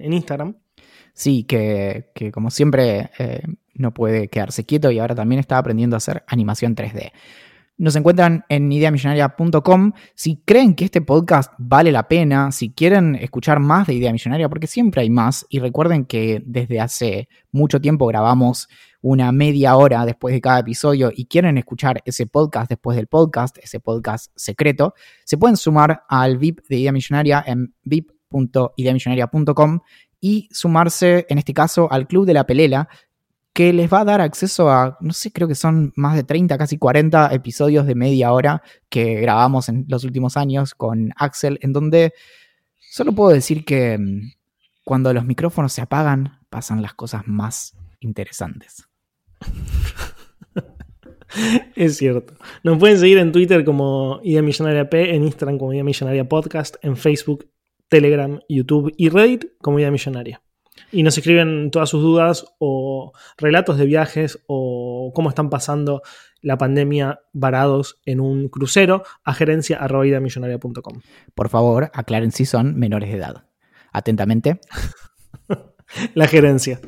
en, Instagram. Sí, que, como siempre eh, no puede quedarse quieto y ahora también está aprendiendo a hacer animación 3D. Nos encuentran en ideamillonaria.com. Si creen que este podcast vale la pena, si quieren escuchar más de Idea Millonaria, porque siempre hay más, y recuerden que desde hace mucho tiempo grabamos una media hora después de cada episodio y quieren escuchar ese podcast después del podcast, ese podcast secreto, se pueden sumar al VIP de Idea Millonaria en vip.ideamillonaria.com y sumarse, en este caso, al Club de la Pelela, que les va a dar acceso a, no sé, creo que son más de 30, casi 40 episodios de media hora que grabamos en los últimos años con Axel, en donde solo puedo decir que mm, cuando los micrófonos se apagan, pasan las cosas más interesantes. es cierto. Nos pueden seguir en Twitter como Idea Millonaria P, en Instagram como Idea Millonaria Podcast, en Facebook, Telegram, YouTube y Reddit como Idea Millonaria. Y nos escriben todas sus dudas o relatos de viajes o cómo están pasando la pandemia varados en un crucero a gerencia.com. Por favor, aclaren si son menores de edad. Atentamente. la gerencia.